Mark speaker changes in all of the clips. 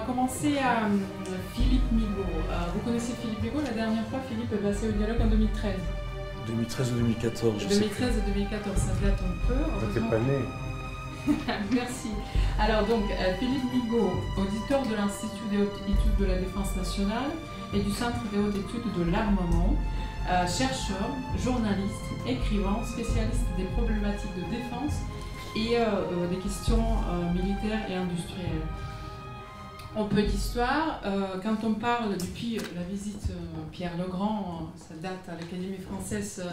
Speaker 1: penser à euh, Philippe Migaud. Euh, vous connaissez Philippe Migaud La dernière fois, Philippe est passé au dialogue en 2013.
Speaker 2: 2013 ou 2014, je
Speaker 1: 2013 et 2014, ça date un peu.
Speaker 2: T'es pas né.
Speaker 1: Merci. Alors donc, euh, Philippe Migaud, auditeur de l'Institut des hautes études de la défense nationale et du Centre des hautes études de l'armement, chercheur, journaliste, écrivain, spécialiste des problématiques de défense et des questions militaires et industrielles. Un peu d'histoire. Euh, quand on parle depuis la visite euh, Pierre Legrand, ça date à l'Académie française euh,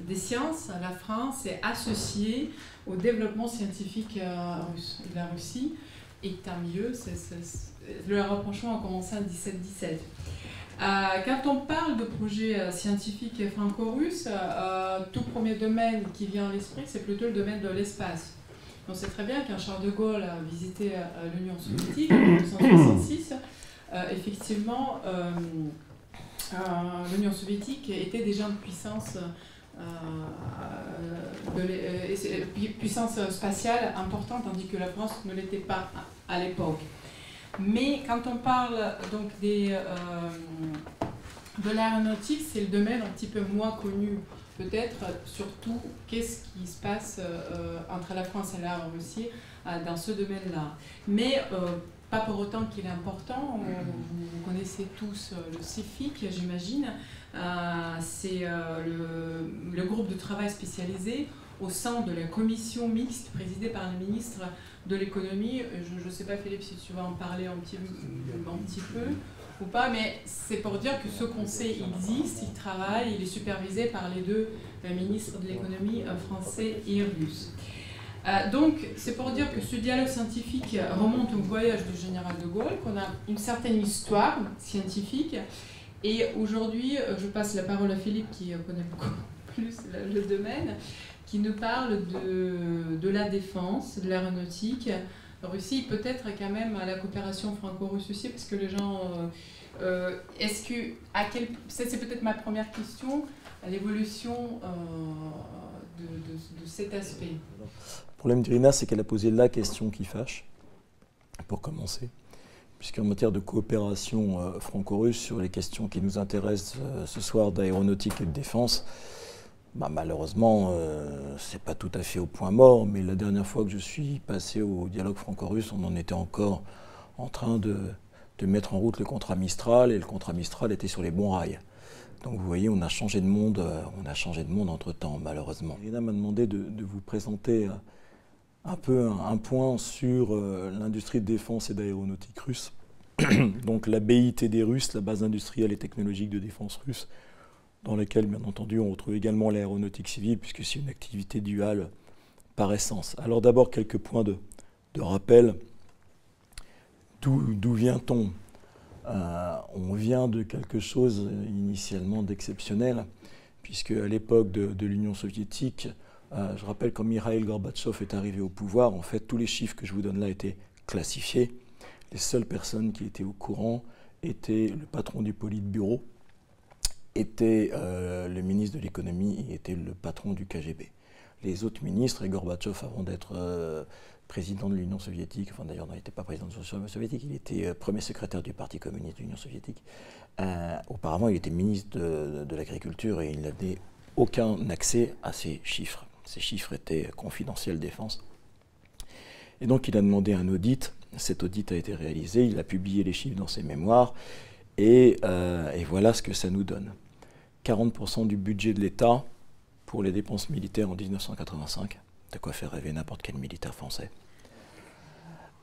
Speaker 1: des sciences, la France est associée au développement scientifique de la Russie. Et tant mieux, le rapprochement a commencé en 1717. quand on parle de projets scientifiques franco-russes, tout premier domaine qui vient à l'esprit, c'est plutôt le domaine de l'espace. On sait très bien qu'un Charles de Gaulle a visité euh, l'Union soviétique en 1966. Euh, effectivement, euh, l'Union soviétique était déjà une puissance, puissance spatiale importante, tandis que la France ne l'était pas à, l'époque. Mais quand on parle donc des, de l'aéronautique, c'est le domaine un petit peu moins connu peut-être surtout qu'est-ce qui se passe euh, entre la France et la Russie euh, dans ce domaine-là. Mais euh, pas pour autant qu'il est important. Vous, connaissez tous le CIFIC, j'imagine. C'est le, le, groupe de travail spécialisé au sein de la commission mixte présidée par le ministre de l'économie. Je ne sais pas, Philippe, si tu vas en parler un petit, un petit peu ou pas, mais c'est pour dire que ce conseil existe, il travaille, il est supervisé par les deux euh, ministres de l'économie euh, français et russe. Euh, donc, c'est pour dire que ce dialogue scientifique remonte au voyage du général de Gaulle, qu'on a une certaine histoire scientifique. Et aujourd'hui, je passe la parole à Philippe qui connaît beaucoup plus le, domaine, qui nous parle de, de la défense, de l'aéronautique, Russie, peut-être quand même à la coopération franco-russe aussi, parce que les gens. Euh, euh, est-ce que. À quel, c'est peut-être ma première question, à l'évolution euh, de, cet aspect.
Speaker 2: Le problème d'Irina, c'est qu'elle a posé la question qui fâche, pour commencer. Puisqu'en matière de coopération franco-russe, sur les questions qui nous intéressent ce soir d'aéronautique et de défense, bah, malheureusement, euh, c'est pas tout à fait au point mort, mais la dernière fois que je suis passé au dialogue franco-russe, on en était encore en train de, mettre en route le contrat Mistral, et le contrat Mistral était sur les bons rails. Donc vous voyez, on a changé de monde, euh, on a changé de monde entre temps, malheureusement. Irina m'a demandé de, vous présenter euh, un peu un, point sur l'industrie de défense et d'aéronautique russe. Donc la BIT des Russes, la base industrielle et technologique de défense russe, dans lesquels, bien entendu, on retrouve également l'aéronautique civile, puisque c'est une activité duale par essence. Alors d'abord, quelques points de, rappel. D'où vient-on? Euh, On vient de quelque chose initialement d'exceptionnel, puisque à l'époque de, l'Union soviétique, euh, je rappelle quand Mikhail Gorbatchev est arrivé au pouvoir, en fait, tous les chiffres que je vous donne là étaient classifiés. Les seules personnes qui étaient au courant étaient le patron du Politburo, était euh, le ministre de l'économie et était le patron du KGB. Les autres ministres, et Gorbatchev, avant d'être euh, président de l'Union soviétique, enfin d'ailleurs, il n'était pas président de l'Union soviétique, il était euh, premier secrétaire du Parti communiste de l'Union soviétique. auparavant, il était ministre de, l'Agriculture et il n'avait aucun accès à ces chiffres. Ces chiffres étaient confidentiels défense. Et donc, il a demandé un audit. Cet audit a été réalisé. Il a publié les chiffres dans ses mémoires. Et voilà ce que ça nous donne. 40% du budget de l'État pour les dépenses militaires en 1985. De quoi faire rêver n'importe quel militaire français.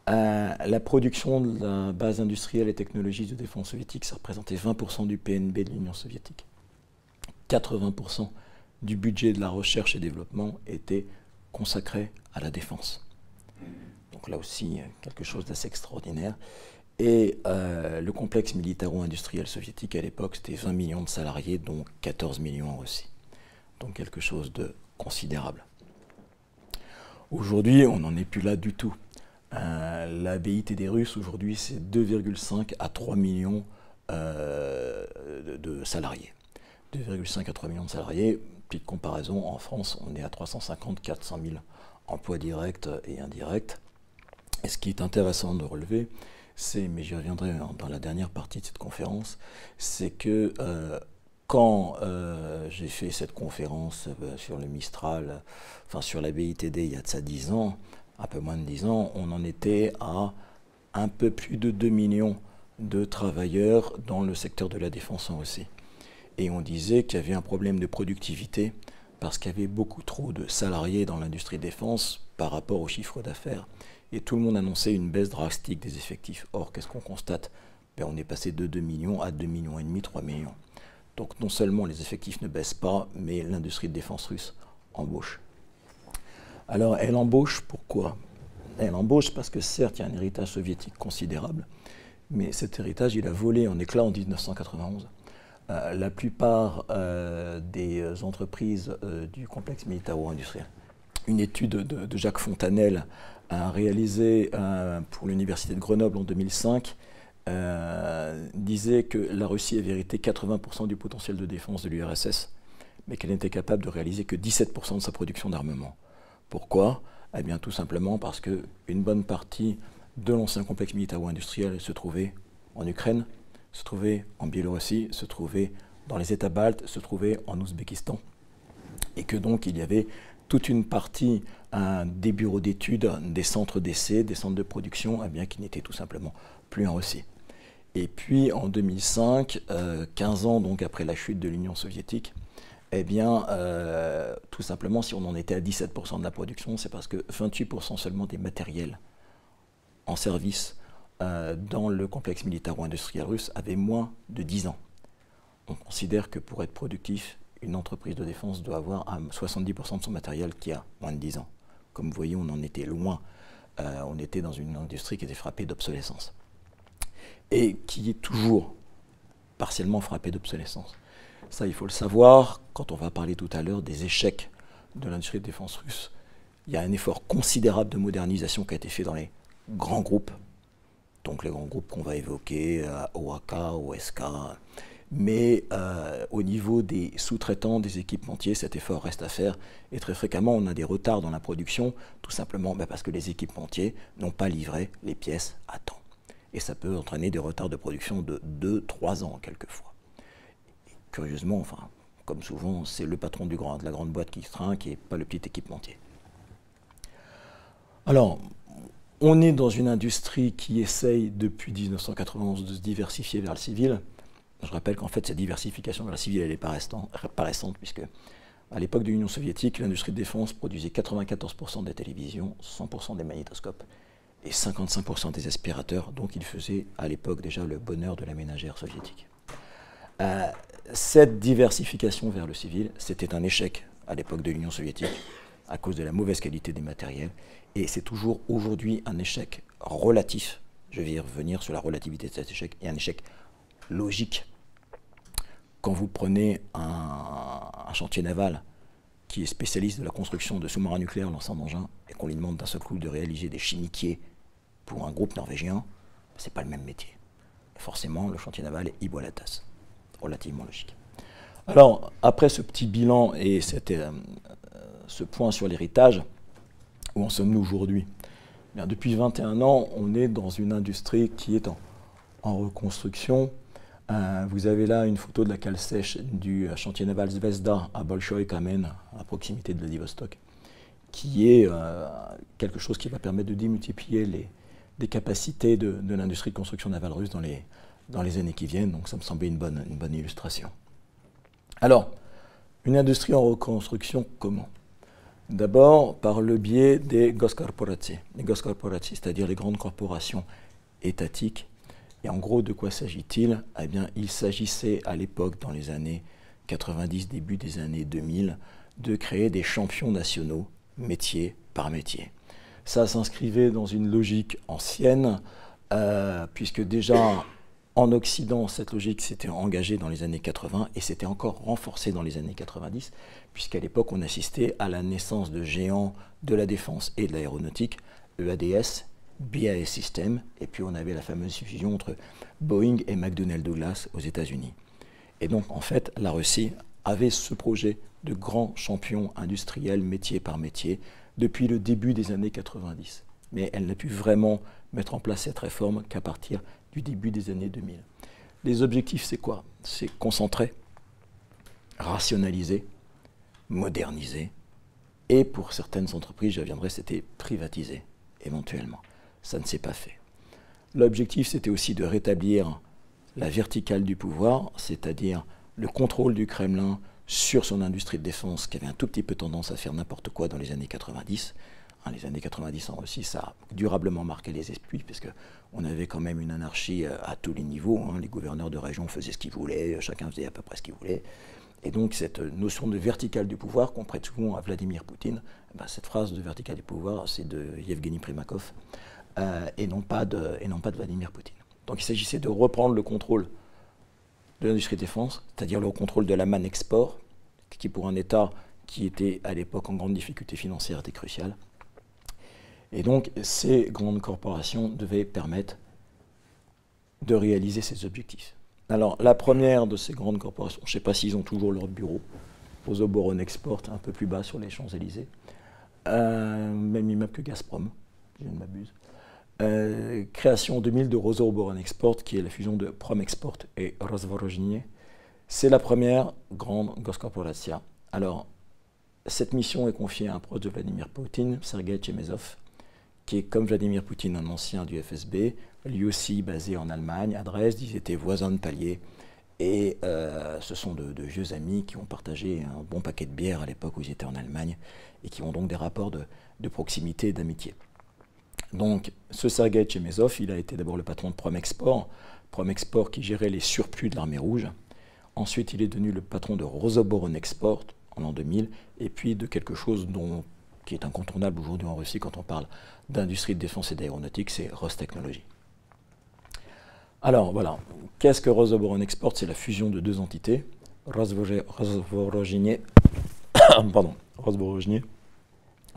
Speaker 2: Euh, la production de la base industrielle et technologique de défense soviétique, ça représentait 20% du PNB de l'Union soviétique. 80% du budget de la recherche et développement était consacré à la défense. Donc là aussi, quelque chose d'assez extraordinaire. Et euh, le complexe militaro-industriel soviétique à l'époque, c'était 20 millions de salariés, dont 14 millions en Russie. Donc quelque chose de considérable. Aujourd'hui, on n'en est plus là du tout. Euh, la BIT des Russes, aujourd'hui, c'est 2,5 à 3 millions euh, de, salariés. 2,5 à 3 millions de salariés. Petite comparaison, en France, on est à 350 400 000 emplois directs et indirects. Et ce qui est intéressant de relever, c'est, mais j'y reviendrai dans la dernière partie de cette conférence, c'est que quand j'ai fait cette conférence sur le Mistral, enfin sur la BITD il y a de ça 10 ans, un peu moins de 10 ans, on en était à un peu plus de 2 millions de travailleurs dans le secteur de la défense en aussi. Et on disait qu'il y avait un problème de productivité parce qu'il y avait beaucoup trop de salariés dans l'industrie défense par rapport au chiffre d'affaires. Et tout le monde annonçait une baisse drastique des effectifs. Or, qu'est-ce qu'on constate? Ben, On est passé de 2 millions à 2 millions et demi, 3 millions. Donc non seulement les effectifs ne baissent pas, mais l'industrie de défense russe embauche. Alors elle embauche pourquoi? Elle embauche parce que certes il y a un héritage soviétique considérable, mais cet héritage il a volé en éclat en 1991. Euh, la plupart euh, des entreprises euh, du complexe militaro-industriel. Une étude de, Jacques Fontanel a réalisée pour l'Université de Grenoble en 2005 disait que la Russie avait hérité 80% du potentiel de défense de l'URSS, mais qu'elle n'était capable de réaliser que 17% de sa production d'armement. Pourquoi? Eh bien tout simplement parce qu'une bonne partie de l'ancien complexe militaro-industriel se trouvait en Ukraine, se trouvait en Biélorussie, se trouvait dans les États baltes, se trouvait en Ouzbékistan. Et que donc il y avait toute une partie des bureaux d'études, des centres d'essai, des centres de production, eh bien, qui n'étaient tout simplement plus en Russie. Et puis en 2005, 15 euh, ans donc après la chute de l'Union soviétique, eh bien, euh, tout simplement, si on en était à 17% de la production, c'est parce que 28% seulement des matériels en service euh, dans le complexe militaro-industriel russe avaient moins de 10 ans. On considère que pour être productif, une entreprise de défense doit avoir 70% de son matériel qui a moins de 10 ans. Comme vous voyez, on en était loin. Euh, on était dans une industrie qui était frappée d'obsolescence. Et qui est toujours partiellement frappée d'obsolescence. Ça, il faut le savoir quand on va parler tout à l'heure des échecs de l'industrie de défense russe. Il y a un effort considérable de modernisation qui a été fait dans les grands groupes, donc les grands groupes qu'on va évoquer, euh, OAK, OSK. Mais euh, au niveau des sous-traitants, des équipementiers, cet effort reste à faire. Et très fréquemment, on a des retards dans la production, tout simplement bah, parce que les équipementiers n'ont pas livré les pièces à temps. Et ça peut entraîner des retards de production de 2-3 ans quelquefois curieusement, enfin, comme souvent, c'est le patron de la grande boîte qui se trinque et pas le petit équipementier. Alors, on est dans une industrie qui essaye depuis 1991 de se diversifier vers le civil. Je rappelle qu'en fait, cette diversification vers le civil, elle n'est pas, récente, puisque à l'époque de l'Union soviétique, l'industrie de défense produisait 94% des télévisions, 100% des magnétoscopes et 55% des aspirateurs, donc il faisait à l'époque déjà le bonheur de la ménagère soviétique. Euh, cette diversification vers le civil, c'était un échec à l'époque de l'Union soviétique à cause de la mauvaise qualité des matériels. Et c'est toujours aujourd'hui un échec relatif. Je vais revenir sur la relativité de cet échec. Et un échec logique. Quand vous prenez un, chantier naval qui est spécialiste de la construction de sous-marins nucléaires lançant d'engins et qu'on lui demande d'un seul coup de réaliser des chimiquiers pour un groupe norvégien, c'est pas le même métier. forcément, le chantier naval est tasse relativement logique. Alors, après ce petit bilan et euh, ce point sur l'héritage, où en sommes-nous aujourd'hui? Depuis 21 ans, on est dans une industrie qui est en, reconstruction. Euh, vous avez là une photo de la cale sèche du chantier naval Zvezda à Bolshoi Kamen, à proximité de Vladivostok, qui est euh, quelque chose qui va permettre de démultiplier les, capacités de, l'industrie de construction navale russe dans les, années qui viennent, donc ça me semblait une bonne, illustration. Alors, une industrie en reconstruction, comment? D'abord par le biais des Goskorporacji. Les c'est-à-dire les grandes corporations étatiques. Et en gros, de quoi s'agit-il? Eh bien, il s'agissait à l'époque, dans les années 90, début des années 2000, de créer des champions nationaux, métier par métier. Ça s'inscrivait dans une logique ancienne, euh, puisque déjà en Occident, cette logique s'était engagée dans les années 80 et s'était encore renforcée dans les années 90, puisqu'à l'époque, on assistait à la naissance de géants de la défense et de l'aéronautique, EADS, BAE System, et puis on avait la fameuse fusion entre Boeing et McDonnell Douglas aux États-Unis. Et donc, en fait, la Russie avait ce projet de grand champion industriel, métier par métier, depuis le début des années 90. Mais elle n'a pu vraiment mettre en place cette réforme qu'à partir du début des années 2000. Les objectifs, c'est quoi? C'est concentrer, rationaliser, moderniser, et pour certaines entreprises, je reviendrai, c'était privatiser, éventuellement. Ça ne s'est pas fait. L'objectif, c'était aussi de rétablir la verticale du pouvoir, c'est-à-dire le contrôle du Kremlin sur son industrie de défense, qui avait un tout petit peu tendance à faire n'importe quoi dans les années 90. Hein, les années 90 en Russie, ça a durablement marqué les esprits, parce qu'on avait quand même une anarchie euh, à tous les niveaux. Hein. Les gouverneurs de région faisaient ce qu'ils voulaient, chacun faisait à peu près ce qu'il voulait. Et donc cette notion de verticale du pouvoir qu'on prête souvent à Vladimir Poutine, eh ben, cette phrase de verticale du pouvoir, c'est de Yevgeny Primakov, euh, et, non pas de, et non pas de Vladimir Poutine. Donc il s'agissait de reprendre le contrôle de l'industrie défense, c'est-à-dire le contrôle de la manne export, qui pour un État qui était à l'époque en grande difficulté financière était crucial. Et donc ces grandes corporations devaient permettre de réaliser ces objectifs. Alors la première de ces grandes corporations, je ne sais pas s'ils ont toujours leur bureau, Rosoboron Export, un peu plus bas sur les Champs-Élysées, euh, même immeuble que Gazprom, je ne m'abuse. Euh, création en 2000 de Rosoboron Export, qui est la fusion de Promexport et Rozvorozhnie. C'est la première grande Goscorporatia. Alors, cette mission est confiée à un proche de Vladimir Poutine, Sergei Chemezov, qui est comme Vladimir Poutine un ancien du FSB, lui aussi basé en Allemagne, à Dresde, ils étaient voisins de palier. Et euh, ce sont de, vieux amis qui ont partagé un bon paquet de bière à l'époque où ils étaient en Allemagne et qui ont donc des rapports de proximité et d'amitié. Donc, ce Sergei Chemezov, il a été d'abord le patron de Promexport, Promexport qui gérait les surplus de l'armée rouge. Ensuite, il est devenu le patron de Rosoboron Export en l'an 2000, et puis de quelque chose dont, qui est incontournable aujourd'hui en Russie quand on parle d'industrie de défense et d'aéronautique, c'est Rostechnology. Alors voilà, qu'est-ce que Rosoboron Export? C'est la fusion de deux entités, Rosvorozhnie, pardon, Rosvorozhnie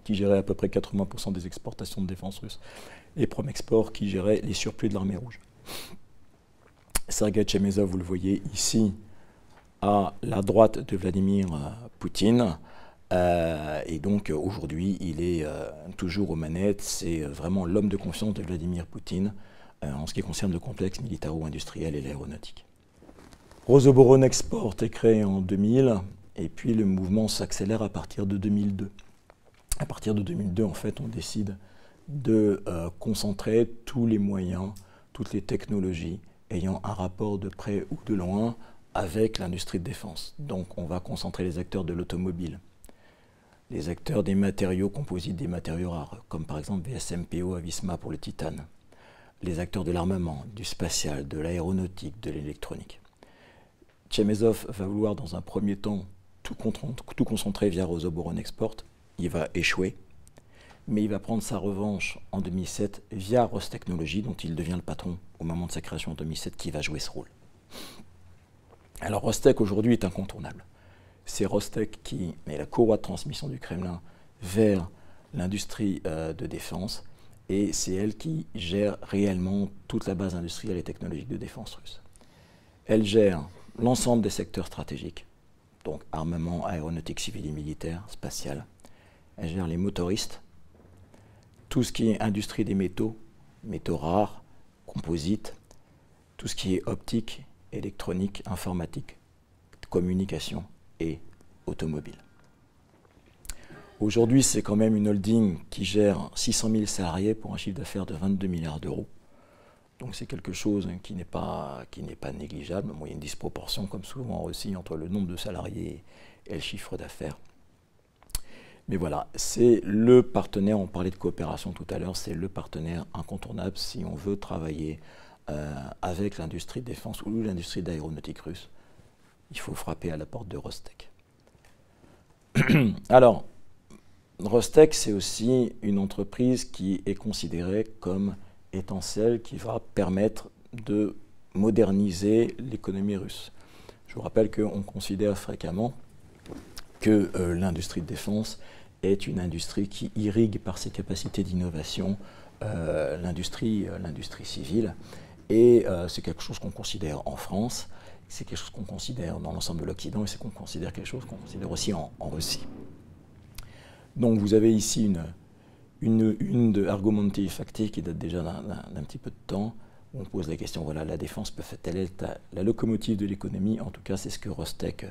Speaker 2: qui gérait à peu près 80% des exportations de défense russes, et Promexport, qui gérait les surplus de l'armée rouge. Sergei Chemezov, vous le voyez ici, à la droite de Vladimir euh, Poutine. Euh, et donc aujourd'hui, il est euh, toujours aux manettes. C'est vraiment l'homme de confiance de Vladimir Poutine en ce qui concerne le complexe militaro-industriel et l'aéronautique. Rosoboron Export est créé en 2000 et puis le mouvement s'accélère à partir de 2002 à partir de 2002, en fait, on décide de euh, concentrer tous les moyens, toutes les technologies ayant un rapport de près ou de loin avec l'industrie de défense. Donc on va concentrer les acteurs de l'automobile, les acteurs des matériaux composites, des matériaux rares, comme par exemple VSMPO à Visma pour le titane, les acteurs de l'armement, du spatial, de l'aéronautique, de l'électronique. Chemezov va vouloir dans un premier temps tout, concentrer via Rosoboron Export il va échouer, mais il va prendre sa revanche en 2007 via Rostechnology, dont il devient le patron au moment de sa création en 2007, qui va jouer ce rôle. Alors Rostech aujourd'hui est incontournable. C'est Rostech qui met la courroie de transmission du Kremlin vers l'industrie euh, de défense, et c'est elle qui gère réellement toute la base industrielle et technologique de défense russe. Elle gère l'ensemble des secteurs stratégiques, donc armement, aéronautique civile et militaire, spatial, elle gère les motoristes, tout ce qui est industrie des métaux, métaux rares, composites, tout ce qui est optique, électronique, informatique, communication et automobile. Aujourd'hui, c'est quand même une holding qui gère 600 000 salariés pour un chiffre d'affaires de 22 milliards d'euros. Donc c'est quelque chose qui n'est pas, pas négligeable. il y a une disproportion, comme souvent aussi, entre le nombre de salariés et le chiffre d'affaires. Mais voilà, c'est le partenaire, on parlait de coopération tout à l'heure, c'est le partenaire incontournable si on veut travailler euh, avec l'industrie de défense ou l'industrie d'aéronautique russe. Il faut frapper à la porte de Rostec. Alors, Rostec, c'est aussi une entreprise qui est considérée comme étant celle qui va permettre de moderniser l'économie russe. Je vous rappelle qu'on considère fréquemment que euh, l'industrie de défense est une industrie qui irrigue par ses capacités d'innovation euh, l'industrie, euh, l'industrie civile. Et euh, c'est quelque chose qu'on considère en France, c'est quelque chose qu'on considère dans l'ensemble de l'Occident et c'est qu'on considère quelque chose qu'on considère aussi en, Russie. Donc vous avez ici une, une, une de Argomonti Facti qui date déjà d'un petit peu de temps, où on pose la question, voilà, la défense peut-elle être la, locomotive de l'économie En tout cas, c'est ce que Rostec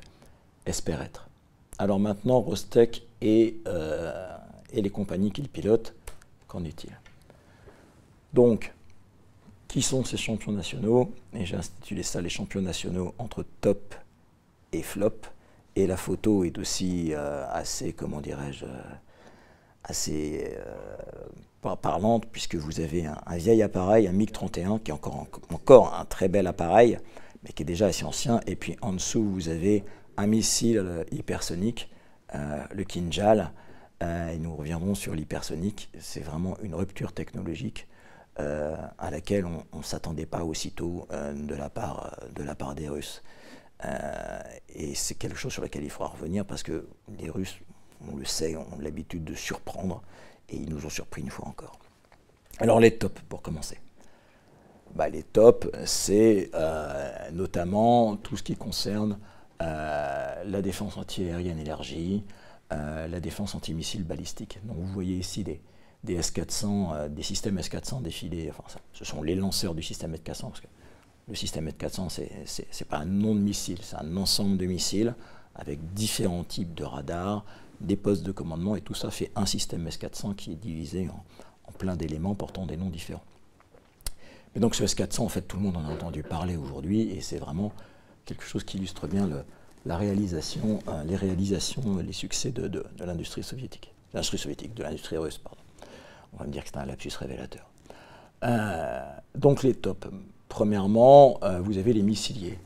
Speaker 2: espère être. Alors maintenant, Rostec et, euh, et les compagnies qui le pilotent, qu'en est-il? Donc, qui sont ces champions nationaux? Et j'ai intitulé ça les champions nationaux entre top et flop. Et la photo est aussi euh, assez, comment dirais-je, euh, assez parlante, puisque vous avez un, vieil appareil, un MiG-31, qui est encore un très bel appareil, mais qui est déjà assez ancien. Et puis en dessous, vous avez un missile hypersonique, le Kinjal. et nous reviendrons sur l'hypersonique. C'est vraiment une rupture technologique à laquelle on ne s'attendait pas aussitôt de, la part, de la part des Russes. Euh, et c'est quelque chose sur lequel il faudra revenir parce que les Russes, on le sait, ont l'habitude de surprendre et ils nous ont surpris une fois encore. Alors les tops pour commencer. Bah, les tops, c'est euh, notamment tout ce qui concerne euh, la défense antiaérienne élargie, la défense antimissile balistique. Donc vous voyez ici des, des S-400, des systèmes S-400 défiler. Enfin, ce sont les lanceurs du système S-400 parce que le système S-400, ce n'est pas un nom de missile, c'est un ensemble de missiles avec différents types de radars, des postes de commandement, et tout ça fait un système S-400 qui est divisé en, plein d'éléments portant des noms différents. Mais donc ce S-400, en fait, tout le monde en a entendu parler aujourd'hui, et c'est vraiment quelque chose qui illustre bien la réalisation, euh, les réalisations, les succès de, l'industrie soviétique. L'industrie soviétique, de l'industrie russe, pardon. On va me dire que c'est un lapsus révélateur. Euh, donc les tops. Premièrement, euh, vous avez les missiliers.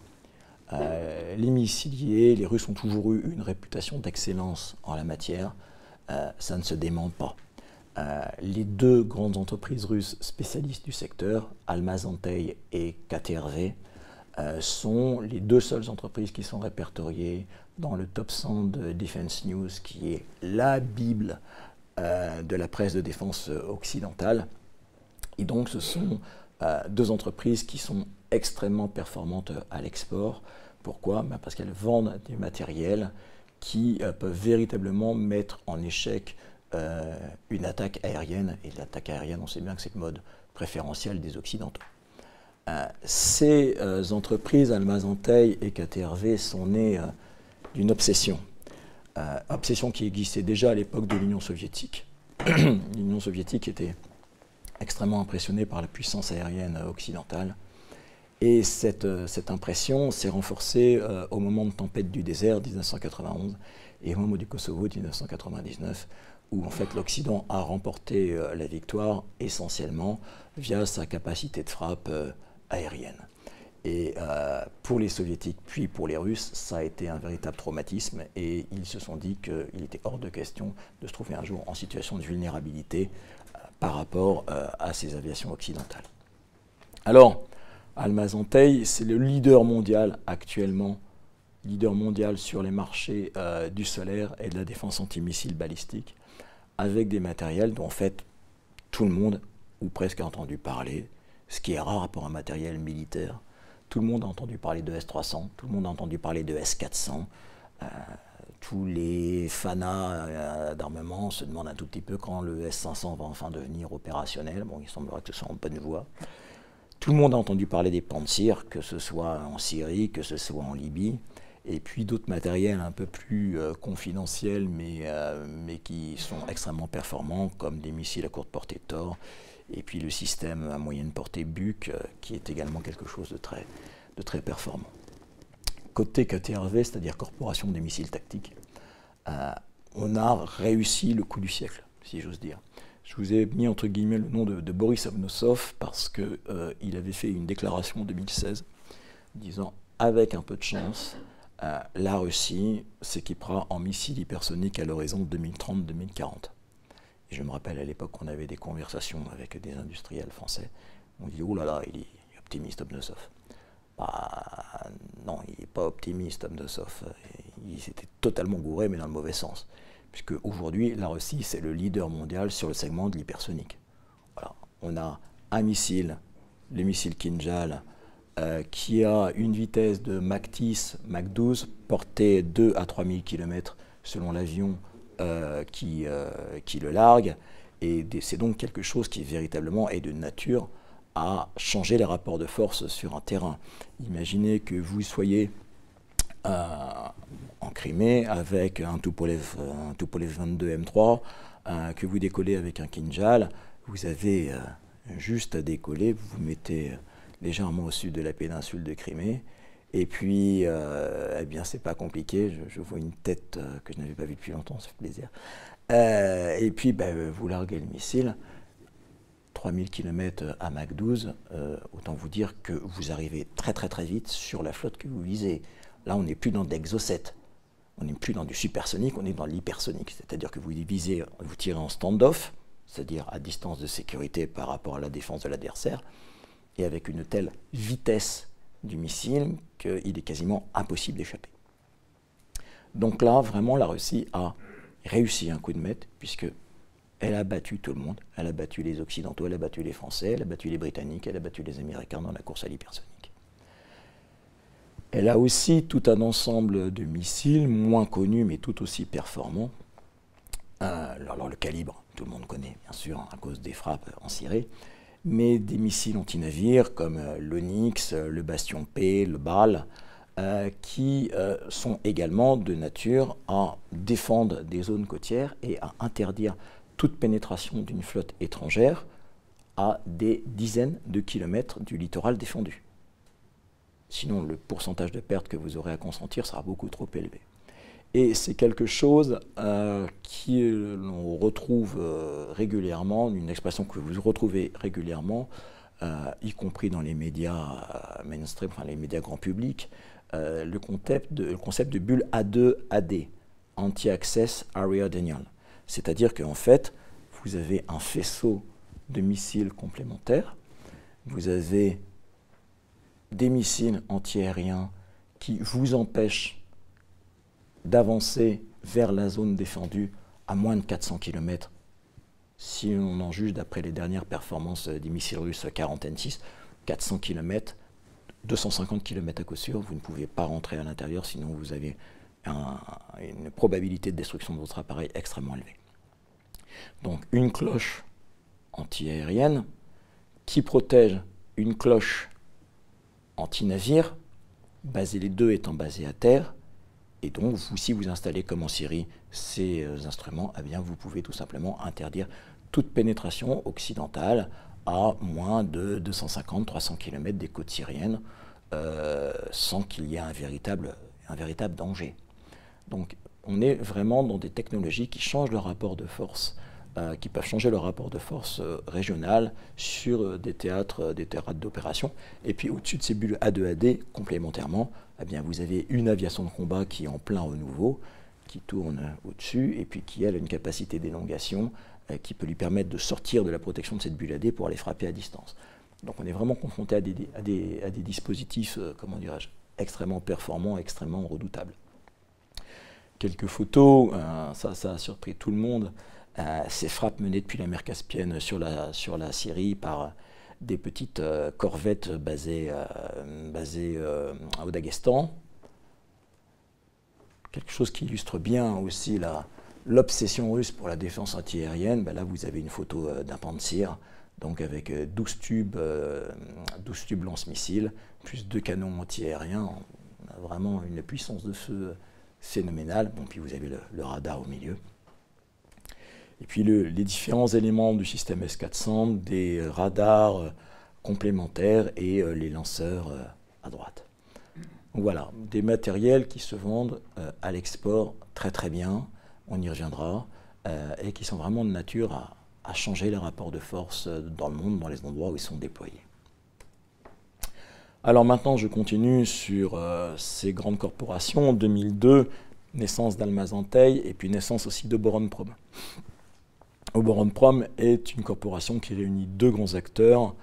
Speaker 2: Les missiliers, les Russes ont toujours eu une réputation d'excellence en la matière. Ça ne se dément pas. les deux grandes entreprises russes spécialistes du secteur, Almaz-Antey et KTRV, sont les deux seules entreprises qui sont répertoriées dans le top 100 de Defense News, qui est la Bible de la presse de défense occidentale. Et donc, ce sont deux entreprises qui sont extrêmement performantes à l'export. Pourquoi? Ben, Parce qu'elles vendent des matériels qui euh, peuvent véritablement mettre en échec euh, une attaque aérienne. Et l'attaque aérienne, on sait bien que c'est le mode préférentiel des Occidentaux. Euh, ces entreprises, Almazantei et KTRV, sont nées d'une obsession. obsession qui existait déjà à l'époque de l'Union soviétique. L'Union soviétique était extrêmement impressionné par la puissance aérienne occidentale. Et cette, euh, impression s'est renforcée euh, au moment de Tempête du désert 1991 et au moment du Kosovo 1999, où en fait l'Occident a remporté euh, la victoire essentiellement via sa capacité de frappe aérienne. Et pour les soviétiques, puis pour les Russes, ça a été un véritable traumatisme et ils se sont dit qu'il était hors de question de se trouver un jour en situation de vulnérabilité par rapport euh, à ces aviations occidentales. Alors, Almazantei, c'est le leader mondial actuellement, leader mondial sur les marchés euh, du solaire et de la défense antimissile balistique, avec des matériels dont en fait tout le monde, ou presque, a entendu parler, ce qui est rare pour un matériel militaire. Tout le monde a entendu parler de S-300, tout le monde a entendu parler de S-400 tous les fanas euh, d'armement se demandent un tout petit peu quand le S-500 va enfin devenir opérationnel. Bon, il semblerait que ce soit en bonne voie. Tout le monde a entendu parler des Pantsir, que ce soit en Syrie, que ce soit en Libye, et puis d'autres matériels un peu plus euh, confidentiels, mais, euh, mais qui sont extrêmement performants, comme des missiles à courte portée Thor, et puis le système à moyenne portée Buc, qui est également quelque chose de très, de très performant côté KTRV, c'est-à-dire Corporation des missiles tactiques, euh, on a réussi le coup du siècle, si j'ose dire. Je vous ai mis entre guillemets le nom de, Boris Avnosov parce qu'il euh, avait fait une déclaration en 2016 disant avec un peu de chance, euh, la Russie s'équipera en missiles hypersoniques à l'horizon 2030-2040. Et je me rappelle à l'époque qu'on avait des conversations avec des industriels français. On dit oh là là, il est optimiste Avnosov. Bah, non, il n'est pas optimiste, Amdosov. Il s'était totalement gouré, mais dans le mauvais sens. Puisque aujourd'hui, la Russie, c'est le leader mondial sur le segment de l'hypersonique. On a un missile, le missile Kinjal, euh, qui a une vitesse de Mach 10, Mach 12, portée 2 à 3000 km selon l'avion qui, euh, qui le largue. Et c'est donc quelque chose qui véritablement est de nature à changer les rapports de force sur un terrain. Imaginez que vous soyez euh, en Crimée avec un Tupolev, un Tupolev 22 M3, euh, que vous décollez avec un Kinjal, vous avez euh, juste à décoller, vous vous mettez légèrement au sud de la péninsule de Crimée, et puis, eh bien, c'est pas compliqué. Je, vois une tête que je n'avais pas vue depuis longtemps, ça fait plaisir. et puis, ben, vous larguez le missile. 3000 km à Mach 12, autant vous dire que vous arrivez très très très vite sur la flotte que vous visez. Là, on n'est plus dans d'exocet. On n'est plus dans du supersonique, on est dans l'hypersonique. C'est-à-dire que vous visez, vous tirez en stand-off, c'est-à-dire à distance de sécurité par rapport à la défense de l'adversaire, et avec une telle vitesse du missile qu'il est quasiment impossible d'échapper. Donc là, vraiment, la Russie a réussi un coup de maître, puisque elle a battu tout le monde. Elle a battu les Occidentaux, elle a battu les Français, elle a battu les Britanniques, elle a battu les Américains dans la course à l'hypersonique. Elle a aussi tout un ensemble de missiles, moins connus mais tout aussi performants. Euh, alors, le calibre, tout le monde connaît bien sûr à cause des frappes en Syrie, mais des missiles anti-navires comme euh, l'Onyx, euh, le Bastion P, le BAL, qui sont également de nature à défendre des zones côtières et à interdire toute pénétration d'une flotte étrangère à des dizaines de kilomètres du littoral défendu. Sinon, le pourcentage de pertes que vous aurez à consentir sera beaucoup trop élevé. Et c'est quelque chose euh, qui l'on retrouve euh, régulièrement, une expression que vous retrouvez régulièrement, euh, y compris dans les médias mainstream, enfin les médias grand public, le, concept de, le concept de bulle A2AD, Anti-Access Area Denial. C'est-à-dire qu'en fait, vous avez un faisceau de missiles complémentaires, vous avez des missiles antiaériens qui vous empêchent d'avancer vers la zone défendue à moins de 400 km. Si on en juge d'après les dernières performances des missiles russes 40 N6, 400 km, 250 km à coup sûr, vous ne pouvez pas rentrer à l'intérieur, sinon vous avez une probabilité de destruction de votre appareil extrêmement élevée. Donc une cloche antiaérienne qui protège une cloche anti-navire, les deux étant basés à terre. Et donc, si vous installez comme en Syrie ces euh, instruments, eh bien, vous pouvez tout simplement interdire toute pénétration occidentale à moins de 250-300 km des côtes syriennes, euh, sans qu'il y ait un véritable, un véritable danger. Donc, on est vraiment dans des technologies qui changent le rapport de force euh, qui peuvent changer le rapport de force régional sur des théâtres, des théâtres d'opération. Et puis au-dessus de ces bulles A2AD, complémentairement, eh bien, vous avez une aviation de combat qui est en plein renouveau, qui tourne au-dessus, et puis qui a une capacité d'élongation qui peut lui permettre de sortir de la protection de cette bulle pour aller frapper à distance. Donc on est vraiment confronté à des, dispositifs, comment dirais-je, extrêmement performants, extrêmement redoutables. Quelques photos, ça, ça a surpris tout le monde. Euh, ces frappes menées depuis la mer Caspienne sur la Syrie par des petites euh, corvettes basées, euh, basées au Daghestan. Quelque chose qui illustre bien aussi l'obsession russe pour la défense antiaérienne. Ben là, vous avez une photo d'un Pantsir, donc avec 12 tubes, 12 tubes lance-missiles, plus deux canons antiaériens. On a vraiment une puissance de feu phénoménale. Bon, puis vous avez le radar au milieu. Et puis les différents éléments du système S400, des euh, radars euh, complémentaires et euh, les lanceurs à droite. Donc voilà, des matériels qui se vendent à l'export très très bien, on y reviendra, et qui sont vraiment de nature à, changer les rapports de force dans le monde, dans les endroits où ils sont déployés. Alors maintenant, je continue sur ces grandes corporations. En 2002, naissance d'Almazantei et puis naissance aussi de Boron-Prom. Oberon-Prom est une corporation qui réunit deux grands acteurs.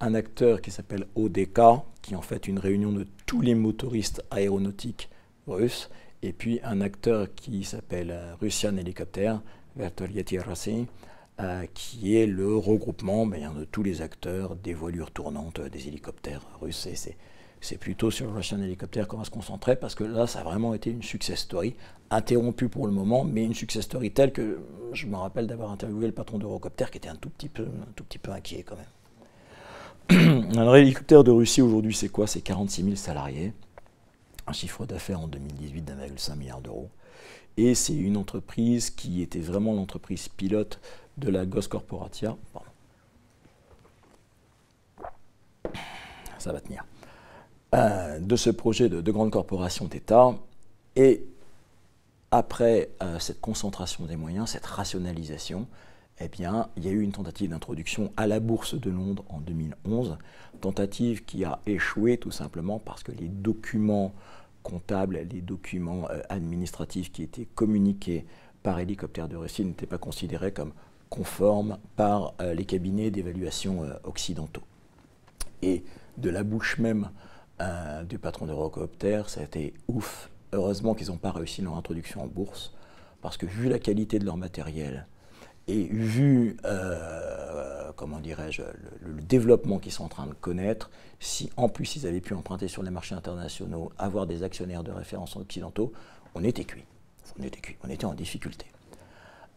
Speaker 2: Un acteur qui s'appelle ODK, qui est en fait une réunion de tous les motoristes aéronautiques russes, et puis un acteur qui s'appelle Russian Helicopter, Vertolieti Racing, euh, qui est le regroupement ben, de tous les acteurs des voilures tournantes des hélicoptères russes. C'est plutôt sur le Russian Helicopter qu'on va se concentrer parce que là, ça a vraiment été une success story, interrompue pour le moment, mais une success story telle que je me rappelle d'avoir interviewé le patron d'Eurocopter qui était un tout petit peu, inquiet quand même. Alors, l'hélicoptère de Russie aujourd'hui, c'est quoi? C'est 46 000 salariés, un chiffre d'affaires en 2018 d'1,5 milliard d'euros. Et c'est une entreprise qui était vraiment l'entreprise pilote de la Ghost Corporatia. Ça va tenir. Euh, de ce projet de, grande corporation d'État. Et après euh, cette concentration des moyens, cette rationalisation, eh bien, il y a eu une tentative d'introduction à la Bourse de Londres en 2011, tentative qui a échoué tout simplement parce que les documents comptables, les documents euh, administratifs qui étaient communiqués par hélicoptère de Russie n'étaient pas considérés comme conformes par les cabinets d'évaluation occidentaux. Et de la bouche même euh, du patron d'Eurocopter, ça a été ouf. Heureusement qu'ils n'ont pas réussi leur introduction en bourse, parce que vu la qualité de leur matériel et vu, euh, comment dirais-je, le, développement qu'ils sont en train de connaître, si en plus ils avaient pu emprunter sur les marchés internationaux, avoir des actionnaires de référence occidentaux, on était cuit. On était cuit, on était en difficulté.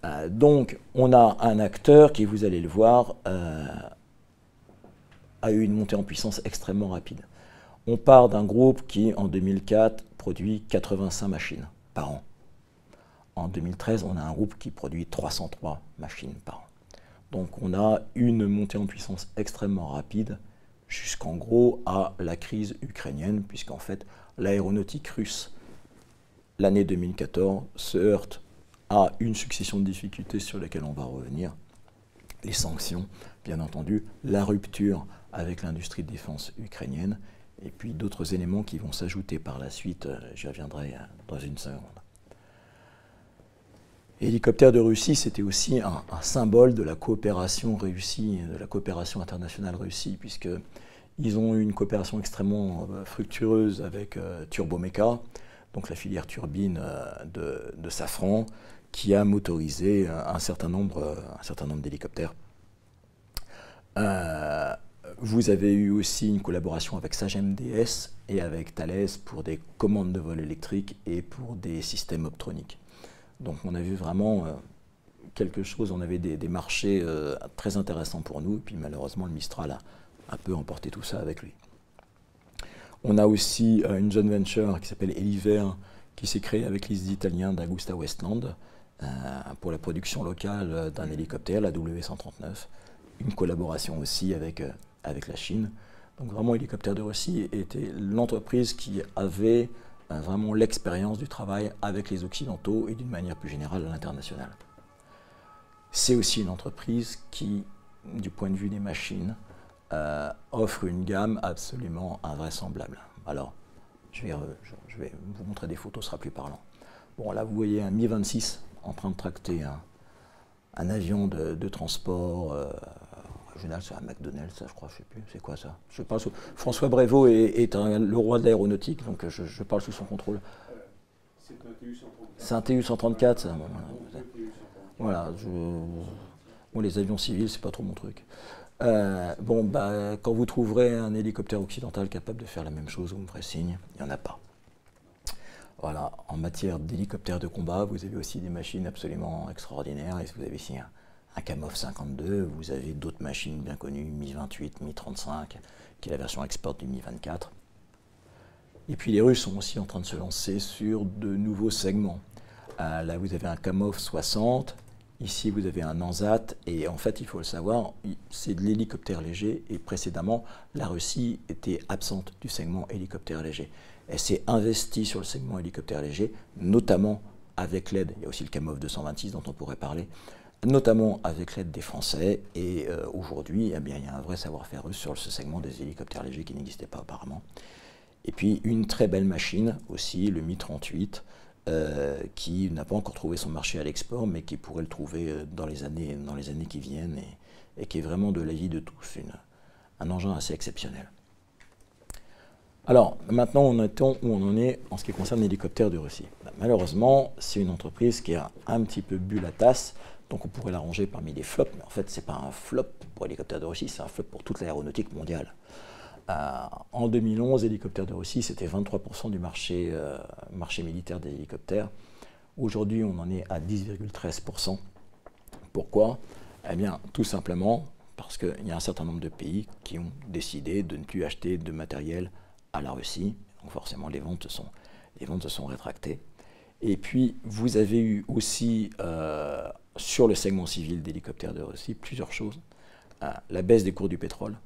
Speaker 2: Euh, donc, on a un acteur qui, vous allez le voir, a eu une montée en puissance extrêmement rapide. On part d'un groupe qui, en 2004, produit 85 machines par an. En 2013, on a un groupe qui produit 303 machines par an. Donc on a une montée en puissance extrêmement rapide jusqu'en gros à la crise ukrainienne, puisqu'en fait l'aéronautique russe, l'année 2014, se heurte à une succession de difficultés sur lesquelles on va revenir. Les sanctions, bien entendu, la rupture avec l'industrie de défense ukrainienne et puis d'autres éléments qui vont s'ajouter par la suite, euh, j'y reviendrai euh, dans une seconde. Hélicoptère de Russie, c'était aussi un, symbole de la coopération réussie, de la coopération internationale réussie, puisqu'ils ont eu une coopération extrêmement euh, fructueuse avec Turbomeca, donc la filière turbine de, Safran, qui a motorisé un certain nombre, un certain nombre d'hélicoptères. Vous avez eu aussi une collaboration avec Sagem DS et avec Thales pour des commandes de vol électrique et pour des systèmes optroniques. Donc on a vu vraiment euh, quelque chose, on avait des, marchés euh, très intéressants pour nous, puis malheureusement le Mistral a un peu emporté tout ça avec lui. On a aussi euh, une joint venture qui s'appelle Eliver, qui s'est créée avec les Italiens d'Augusta Westland pour la production locale d'un hélicoptère, la W139. Une collaboration aussi avec avec la Chine. Donc vraiment, Hélicoptère de Russie était l'entreprise qui avait euh, vraiment l'expérience du travail avec les Occidentaux et d'une manière plus générale à l'international. C'est aussi une entreprise qui, du point de vue des machines, euh, offre une gamme absolument invraisemblable. Alors, je vais, je, vais, vous montrer des photos, ce sera plus parlant. Bon, là, vous voyez un Mi-26 en train de tracter un, avion de, transport euh, c'est un McDonald's, ça, je crois, je sais plus. C'est quoi ça? Je parle François Brévot est, le roi de l'aéronautique, donc je, parle sous son contrôle. C'est un TU-134. ça. Voilà. les avions civils, c'est pas trop mon truc. Euh, bon, bah, quand vous trouverez un hélicoptère occidental capable de faire la même chose, vous me ferez signe. Il n'y en a pas. Voilà. En matière d'hélicoptères de combat, vous avez aussi des machines absolument extraordinaires. Et vous avez ici un, un Kamov 52, vous avez d'autres machines bien connues, Mi 28, Mi 35, qui est la version export du Mi 24. Et puis les Russes sont aussi en train de se lancer sur de nouveaux segments. Euh, là, vous avez un Kamov 60, ici vous avez un Ansat, et en fait, il faut le savoir, c'est de l'hélicoptère léger, et précédemment, la Russie était absente du segment hélicoptère léger. Elle s'est investie sur le segment hélicoptère léger, notamment avec l'aide, il y a aussi le Kamov 226 dont on pourrait parler, notamment avec l'aide des Français. Et euh, aujourd'hui, eh il y a un vrai savoir-faire russe sur ce segment des hélicoptères légers qui n'existait pas apparemment. Et puis une très belle machine aussi, le Mi-38, euh, qui n'a pas encore trouvé son marché à l'export, mais qui pourrait le trouver euh, dans les années, dans les années qui viennent, et, qui est vraiment de l'avis de tous, un engin assez exceptionnel. Alors, maintenant, on où on en est en ce qui concerne l'hélicoptère de Russie? Malheureusement, c'est une entreprise qui a un petit peu bu la tasse donc on pourrait la parmi les flops, mais en fait, ce n'est pas un flop pour l'hélicoptère de Russie, c'est un flop pour toute l'aéronautique mondiale. en 2011, hélicoptères de Russie, c'était 23% du marché, marché militaire des hélicoptères. Aujourd'hui, on en est à 10,13%. Pourquoi? Eh bien, tout simplement parce qu'il y a un certain nombre de pays qui ont décidé de ne plus acheter de matériel à la Russie. Donc forcément, les ventes, sont, se sont rétractées. Et puis, vous avez eu aussi, euh, sur le segment civil d'hélicoptères de Russie, plusieurs choses. Euh, la baisse des cours du pétrole.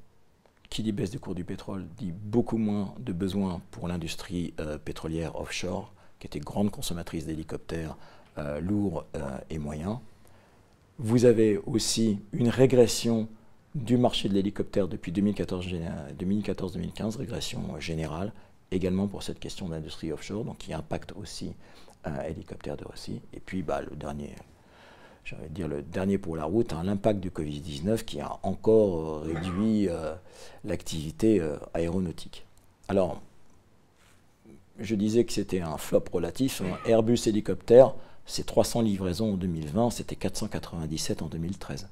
Speaker 2: Qui dit baisse des cours du pétrole dit beaucoup moins de besoins pour l'industrie euh, pétrolière offshore, qui était grande consommatrice d'hélicoptères lourds et moyens. Vous avez aussi une régression du marché de l'hélicoptère depuis 2014-2015, régression générale, également pour cette question d'industrie offshore, donc qui impacte aussi un hélicoptère de Russie. Et puis bah, le dernier, j'allais dire le dernier pour la route, hein, l'impact du Covid-19 qui a encore réduit euh, l'activité euh, aéronautique. Alors, je disais que c'était un flop relatif. Hein. Airbus hélicoptère, c'est 300 livraisons en 2020, c'était 497 en 2013.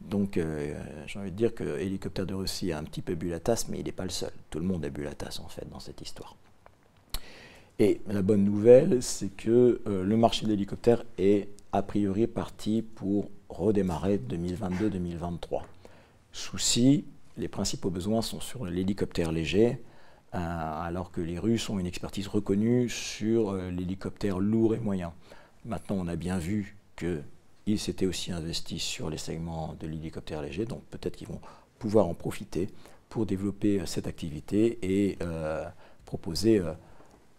Speaker 2: Donc, euh, j'ai envie de dire que l'hélicoptère de Russie a un petit peu bu la tasse, mais il n'est pas le seul. Tout le monde a bu la tasse, en fait, dans cette histoire. Et la bonne nouvelle, c'est que euh, le marché de l'hélicoptère est a priori parti pour redémarrer 2022-2023. Souci, les principaux besoins sont sur l'hélicoptère léger, euh, alors que les Russes ont une expertise reconnue sur l'hélicoptère lourd et moyen. Maintenant, on a bien vu que ils s'étaient aussi investis sur les segments de l'hélicoptère léger, donc peut-être qu'ils vont pouvoir en profiter pour développer euh, cette activité et euh, proposer euh,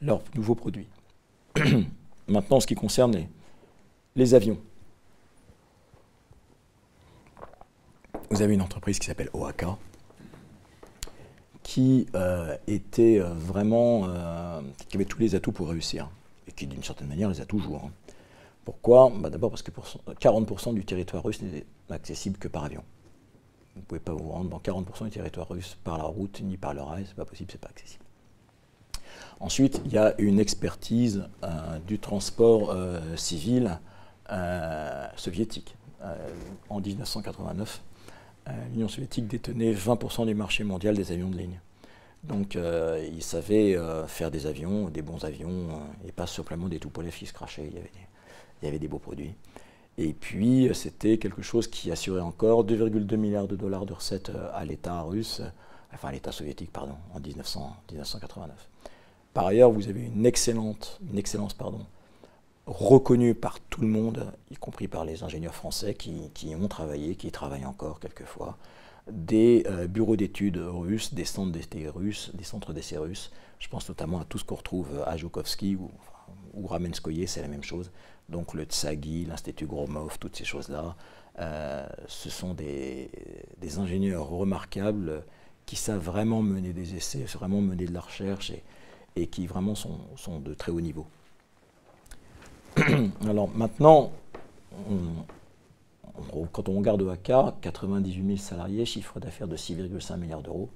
Speaker 2: leurs nouveaux produits. Maintenant, ce qui concerne les, avions. Vous avez une entreprise qui s'appelle OAK, qui était vraiment, qui avait tous les atouts pour réussir, et qui d'une certaine manière les a toujours. Hein. Pourquoi? Bah, D'abord parce que 40% du territoire russe n'est accessible que par avion. Vous ne pouvez pas vous rendre dans 40% du territoire russe par la route ni par le rail, c'est pas possible, c'est pas accessible. Ensuite, il y a une expertise euh, du transport euh, civil euh, soviétique. en 1989, l'Union soviétique détenait 20% du marché mondial des avions de ligne. Donc, ils savaient faire des avions, des bons avions, et pas simplement des tout qui se crachaient. Il y avait des, beaux produits. Et puis, c'était quelque chose qui assurait encore 2,2 milliards de dollars de recettes euh, à l'État russe, enfin à l'État soviétique, pardon, en 1989. Par ailleurs, vous avez une excellente, une excellence, pardon, reconnue par tout le monde, y compris par les ingénieurs français qui, qui ont travaillé, qui travaillent encore quelquefois, des euh, bureaux d'études russes, des centres d'essais russes, des centres d'essais russes. Je pense notamment à tout ce qu'on retrouve à Joukovski ou, ou Ramenskoye, c'est la même chose donc le Tsagi, l'Institut Gromov, toutes ces choses-là. Euh, ce sont des, ingénieurs remarquables qui savent vraiment mener des essais, vraiment mener de la recherche et, qui vraiment sont, de très haut niveau. Alors maintenant, quand on regarde OAK, 98 000 salariés, chiffre d'affaires de 6,5 milliards d'euros.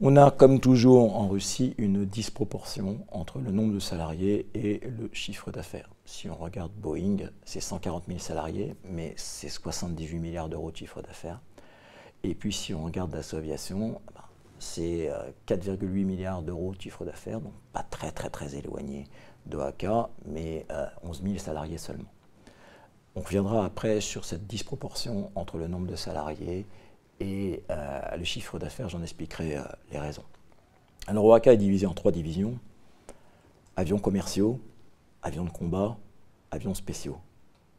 Speaker 2: On a, comme toujours en Russie, une disproportion entre le nombre de salariés et le chiffre d'affaires. Si on regarde Boeing, c'est 140 000 salariés, mais c'est 78 milliards d'euros de chiffre d'affaires. Et puis si on regarde la Aviation, ben, c'est 4,8 euh, milliards d'euros de chiffre d'affaires, donc pas très très très éloigné de mais 11 euh, 000 salariés seulement. On reviendra après sur cette disproportion entre le nombre de salariés et euh, le chiffre d'affaires, j'en expliquerai euh, les raisons. Alors OAK est divisé en trois divisions. Avions commerciaux, avions de combat, avions spéciaux.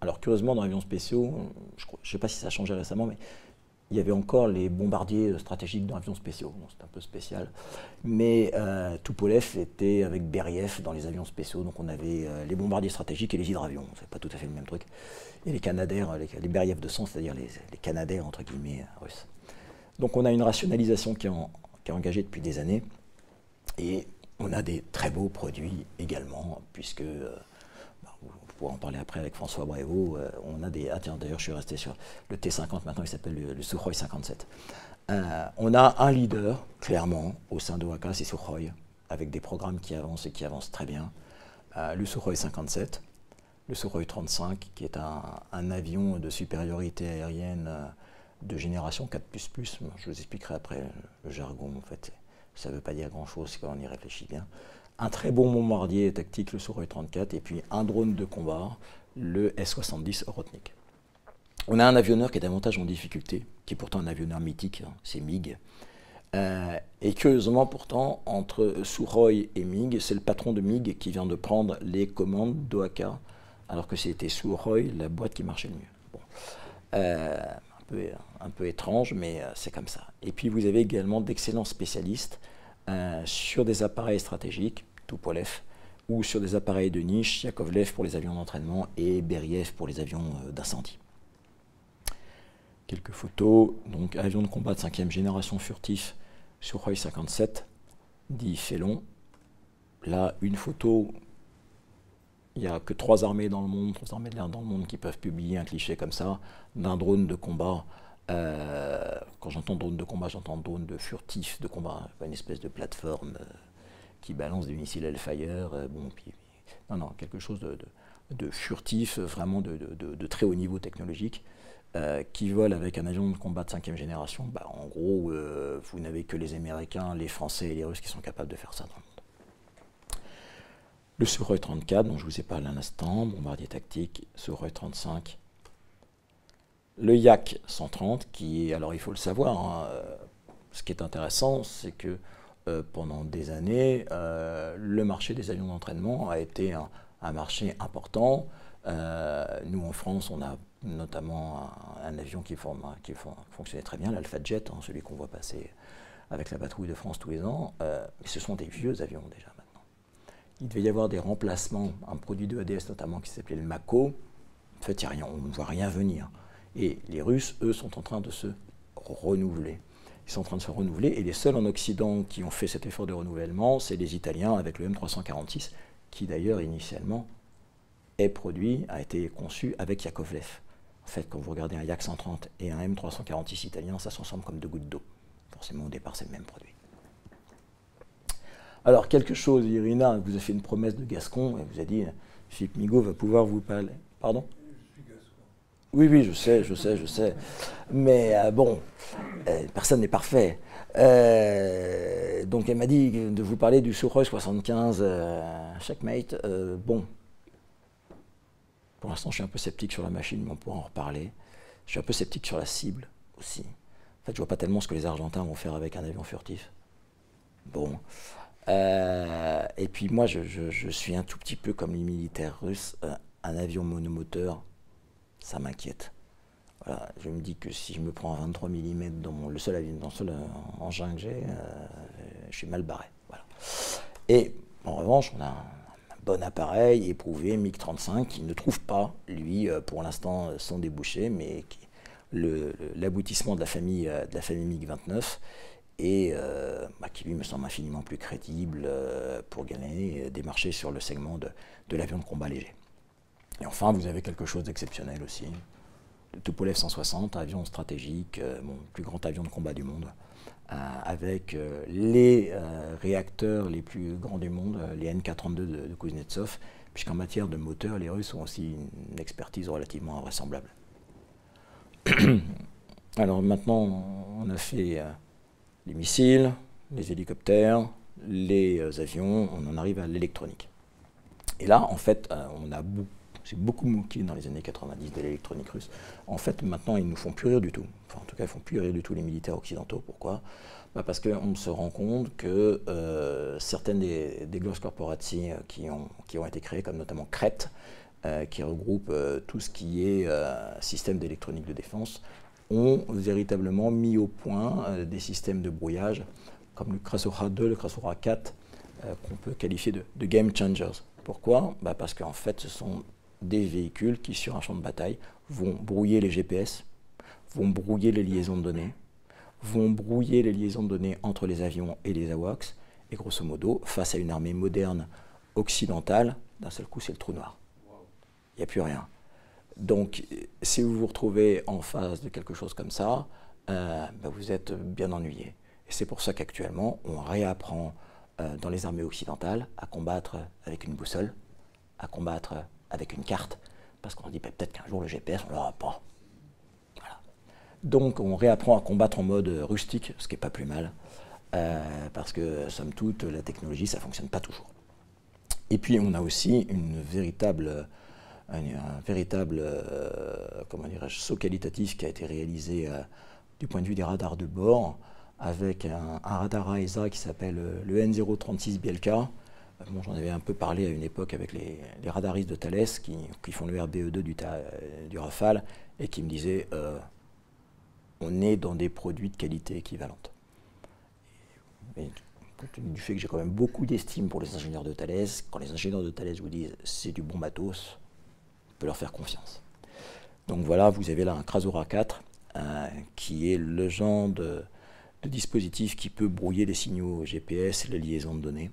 Speaker 2: Alors curieusement, dans avions spéciaux, je ne sais pas si ça a changé récemment, mais il y avait encore les bombardiers stratégiques dans avions spéciaux. c'est un peu spécial. Mais euh, Tupolev était avec Beriev dans les avions spéciaux. Donc on avait euh, les bombardiers stratégiques et les hydravions. C'est pas tout à fait le même truc. Et les Canadaires, les, de sang, c'est-à-dire les, Canadaires entre guillemets russes. Donc on a une rationalisation qui est, engagée depuis des années. Et on a des très beaux produits également, puisque, euh, pourrez en parler après avec François Brévaux, euh, on a des... Ah tiens, d'ailleurs je suis resté sur le T50, maintenant il s'appelle le, Sukhoi 57. Euh, on a un leader, clairement, au sein de c'est Sukhoi, avec des programmes qui avancent et qui avancent très bien. le Sukhoi 57, le Sukhoi 35, qui est un, avion de supériorité aérienne de génération 4++. Je vous expliquerai après le jargon, en fait. Ça ne veut pas dire grand-chose quand on y réfléchit bien. Un très bon bombardier tactique, le Sukhoi 34, et puis un drone de combat, le S-70 Rotnik. On a un avionneur qui est davantage en difficulté, qui est pourtant un avionneur mythique, hein, c'est MiG. Euh, et curieusement, pourtant, entre Sukhoi et MiG, c'est le patron de MiG qui vient de prendre les commandes d'OAKA, alors que c'était Sukhoi la boîte qui marchait le mieux. Euh, un, peu, étrange, mais euh, c'est comme ça. Et puis vous avez également d'excellents spécialistes sur des appareils stratégiques, Tupolev, ou sur des appareils de niche, Yakovlev pour les avions d'entraînement et Beriev pour les avions d'incendie. Quelques photos, donc avion de combat de cinquième génération furtif Sukhoi 57, dit Félon. Là, une photo, il n'y a que trois armées dans le monde, trois armées de l'air dans le monde qui peuvent publier un cliché comme ça, d'un drone de combat. Euh, quand j'entends drone de combat, j'entends drone de furtif de combat, une espèce de plateforme euh, qui balance des missiles Hellfire. Euh, bon, non, non, quelque chose de, furtif, vraiment de, très haut niveau technologique. Euh, qui volent avec un avion de combat de cinquième génération, bah, en gros, euh, vous n'avez que les Américains, les Français et les Russes qui sont capables de faire ça dans le monde. Le Sukhoi 34, dont je vous ai parlé un instant, bombardier tactique, Sukhoi 35. Le Yak 130, qui alors il faut le savoir, hein, ce qui est intéressant, c'est que pendant des années, le marché des avions d'entraînement a été un marché important. nous, en France, on a notamment un, avion qui, fonctionnait très bien, l'Alpha Jet, hein, celui qu'on voit passer avec la patrouille de France tous les ans. Euh, mais ce sont des vieux avions déjà maintenant. Il devait y avoir des remplacements, un produit de ADS notamment qui s'appelait le Mako. En fait, rien, on ne voit rien venir. Et les Russes, eux, sont en train de se renouveler. Sont en train de se renouveler et les seuls en Occident qui ont fait cet effort de renouvellement, c'est les Italiens avec le M346, qui d'ailleurs initialement est produit, a été conçu avec Yakovlev. En fait, quand vous regardez un Yak 130 et un M346 italien, ça s'ensemble comme deux gouttes d'eau. Forcément, au départ, c'est le même produit. Alors, quelque chose, Irina vous a fait une promesse de Gascon et vous a dit Philippe Migaud va pouvoir vous parler. Pardon? Oui, oui, je sais, je sais, je sais. Mais euh, bon, euh, personne n'est parfait. Euh, donc elle m'a dit de vous parler du Sukhoi 75 Checkmate. bon, pour l'instant, je suis un peu sceptique sur la machine, mais on pourra en reparler. Je suis un peu sceptique sur la cible aussi. En fait, je vois pas tellement ce que les Argentins vont faire avec un avion furtif. Bon. Et puis moi, je, suis un tout petit peu comme les militaires russes. Un avion monomoteur, ça m'inquiète. Voilà, je me dis que si je me prends un 23 mm dans le seul dans le seul euh, engin que j'ai, je suis mal barré. Voilà. Et en revanche, on a bon appareil, éprouvé, MiG-35, qui ne trouve pas, lui, euh, pour l'instant, euh, son débouché, mais l'aboutissement de la famille, euh, de la famille MiG-29 et bah, qui lui me semble infiniment plus crédible pour gagner des marchés sur le segment de, l'avion de combat léger. Et enfin, vous avez quelque chose d'exceptionnel aussi. Le Tupolev 160, avion stratégique, mon plus grand avion de combat du monde. Euh, avec euh, les euh, réacteurs les plus grands du monde, les N-432 de, de Kuznetsov, puisqu'en matière de moteur, les Russes ont aussi une expertise relativement invraisemblable. Alors maintenant, on a fait les missiles, les hélicoptères, les avions, on en arrive à l'électronique. Et là, en fait, on a beaucoup c'est beaucoup manqué dans les années 90 de l'électronique russe. En fait, maintenant, ils ne nous font plus rire du tout. Enfin, en tout cas, ils ne font plus rire du tout les militaires occidentaux. Pourquoi? Bah Parce qu'on se rend compte que euh, certaines des, des glosses corporati euh, qui ont, qui ont été créées, comme notamment Crete, euh, qui regroupe tout ce qui est système d'électronique de défense, ont véritablement mis au point des systèmes de brouillage, comme le Krasura 2, le Krasura 4, qu'on peut qualifier de, de game changers. Pourquoi? Bah Parce qu'en fait, ce sont des véhicules qui, sur un champ de bataille, vont brouiller les GPS, vont brouiller les liaisons de données, vont brouiller les liaisons de données entre les avions et les AWACS, et grosso modo, face à une armée moderne occidentale, d'un seul coup, c'est le trou noir. Il n'y a plus rien. Donc, si vous vous retrouvez en face de quelque chose comme ça, euh, ben, vous êtes bien ennuyé. Et c'est pour ça qu'actuellement, on réapprend euh, dans les armées occidentales à combattre avec une boussole, à combattre avec une carte, parce qu'on dit bah, peut-être qu'un jour le GPS, on l'aura pas. Donc on réapprend à combattre en mode rustique, ce qui n'est pas plus mal, parce que somme toute, la technologie, ça ne fonctionne pas toujours. Et puis on a aussi une véritable un, véritable euh, comment saut qualitatif qui a été réalisé euh, du point de vue des radars de bord avec un, radar AESA qui s'appelle euh, le N036 BLK. Bon, J'en avais un peu parlé à une époque avec les, radaristes de Thales qui, font le RBE2 du, du, Rafale et qui me disaient on est dans des produits de qualité équivalente. Du fait que j'ai quand même beaucoup d'estime pour les ingénieurs de Thales, quand les ingénieurs de Thales vous disent c'est du bon matos, leur faire confiance. Donc voilà, vous avez là un Krasora 4, euh, qui est le genre de, dispositif qui peut brouiller les signaux GPS et les liaisons de données.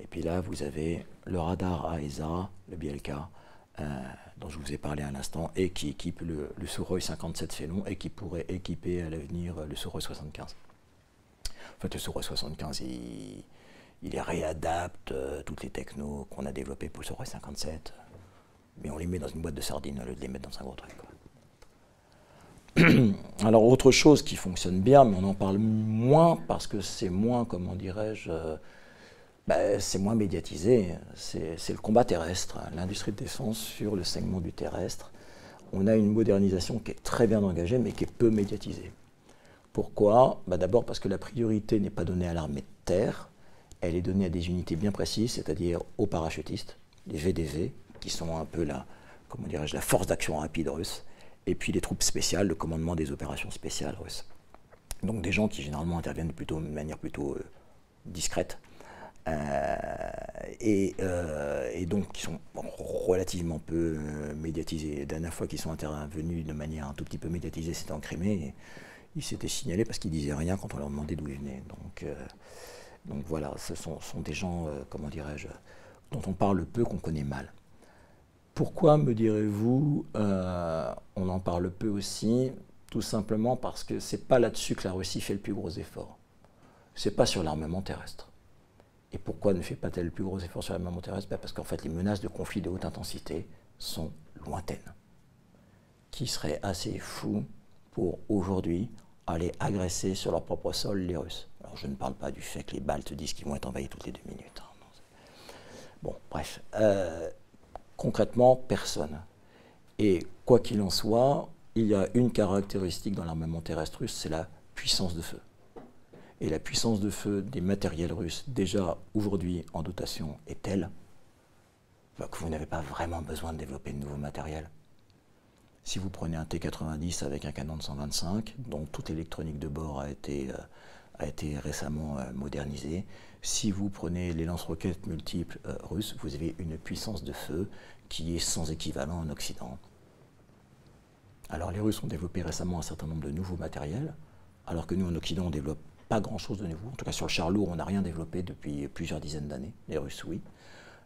Speaker 2: Et puis là, vous avez le radar AESA, le BLK, euh, dont je vous ai parlé à l'instant, et qui équipe le, le Suroy 57 Félon et qui pourrait équiper à l'avenir le Suroy 75. En fait, le Suroy 75, il, il réadapte euh, toutes les technos qu'on a développées pour le Suroy 57 mais on les met dans une boîte de sardines au lieu de les mettre dans un gros truc. Alors autre chose qui fonctionne bien, mais on en parle moins parce que c'est moins, comment dirais-je, bah, c'est moins médiatisé, c'est le combat terrestre, l'industrie de défense sur le segment du terrestre. On a une modernisation qui est très bien engagée, mais qui est peu médiatisée. Pourquoi? Bah, D'abord parce que la priorité n'est pas donnée à l'armée de terre, elle est donnée à des unités bien précises, c'est-à-dire aux parachutistes, les VDV, qui sont un peu la, comment la force d'action rapide russe, et puis les troupes spéciales, le commandement des opérations spéciales russes. Donc des gens qui généralement interviennent plutôt de manière plutôt euh, discrète. Euh, euh, et, donc qui sont relativement peu médiatisés. La dernière fois qu'ils sont intervenus de manière un tout petit peu médiatisée, c'était en Crimée. Ils s'étaient signalés parce qu'ils disaient rien quand on leur demandait d'où ils venaient. Donc, voilà, ce sont, des gens, comment dirais-je, dont on parle peu, qu'on connaît mal. Pourquoi, me direz-vous, euh, on en parle peu aussi? Tout simplement parce que ce n'est pas là-dessus que la Russie fait le plus gros effort. Ce n'est pas sur l'armement terrestre. Et pourquoi ne fait pas-elle le plus gros effort sur l'armement terrestre ben, Parce qu'en fait, les menaces de conflit de haute intensité sont lointaines. Qui serait assez fou pour aujourd'hui aller agresser sur leur propre sol les Russes? Alors je ne parle pas du fait que les Baltes disent qu'ils vont être envahis toutes les deux minutes. Hein. bon, bref. Euh, Concrètement, personne. Et quoi qu'il en soit, il y a une caractéristique dans l'armement terrestre russe, c'est la puissance de feu. Et la puissance de feu des matériels russes, déjà aujourd'hui en dotation, est telle bah, que vous n'avez pas vraiment besoin de développer de nouveaux matériels. Si vous prenez un T-90 avec un canon de 125, dont toute l'électronique de bord a été, euh, a été récemment euh, modernisée, si vous prenez les lance-roquettes multiples euh, russes, vous avez une puissance de feu qui est sans équivalent en Occident. Alors les Russes ont développé récemment un certain nombre de nouveaux matériels, alors que nous en Occident on développe pas grand-chose de nouveau. En tout cas sur le char lourd on n'a rien développé depuis plusieurs dizaines d'années, les Russes oui.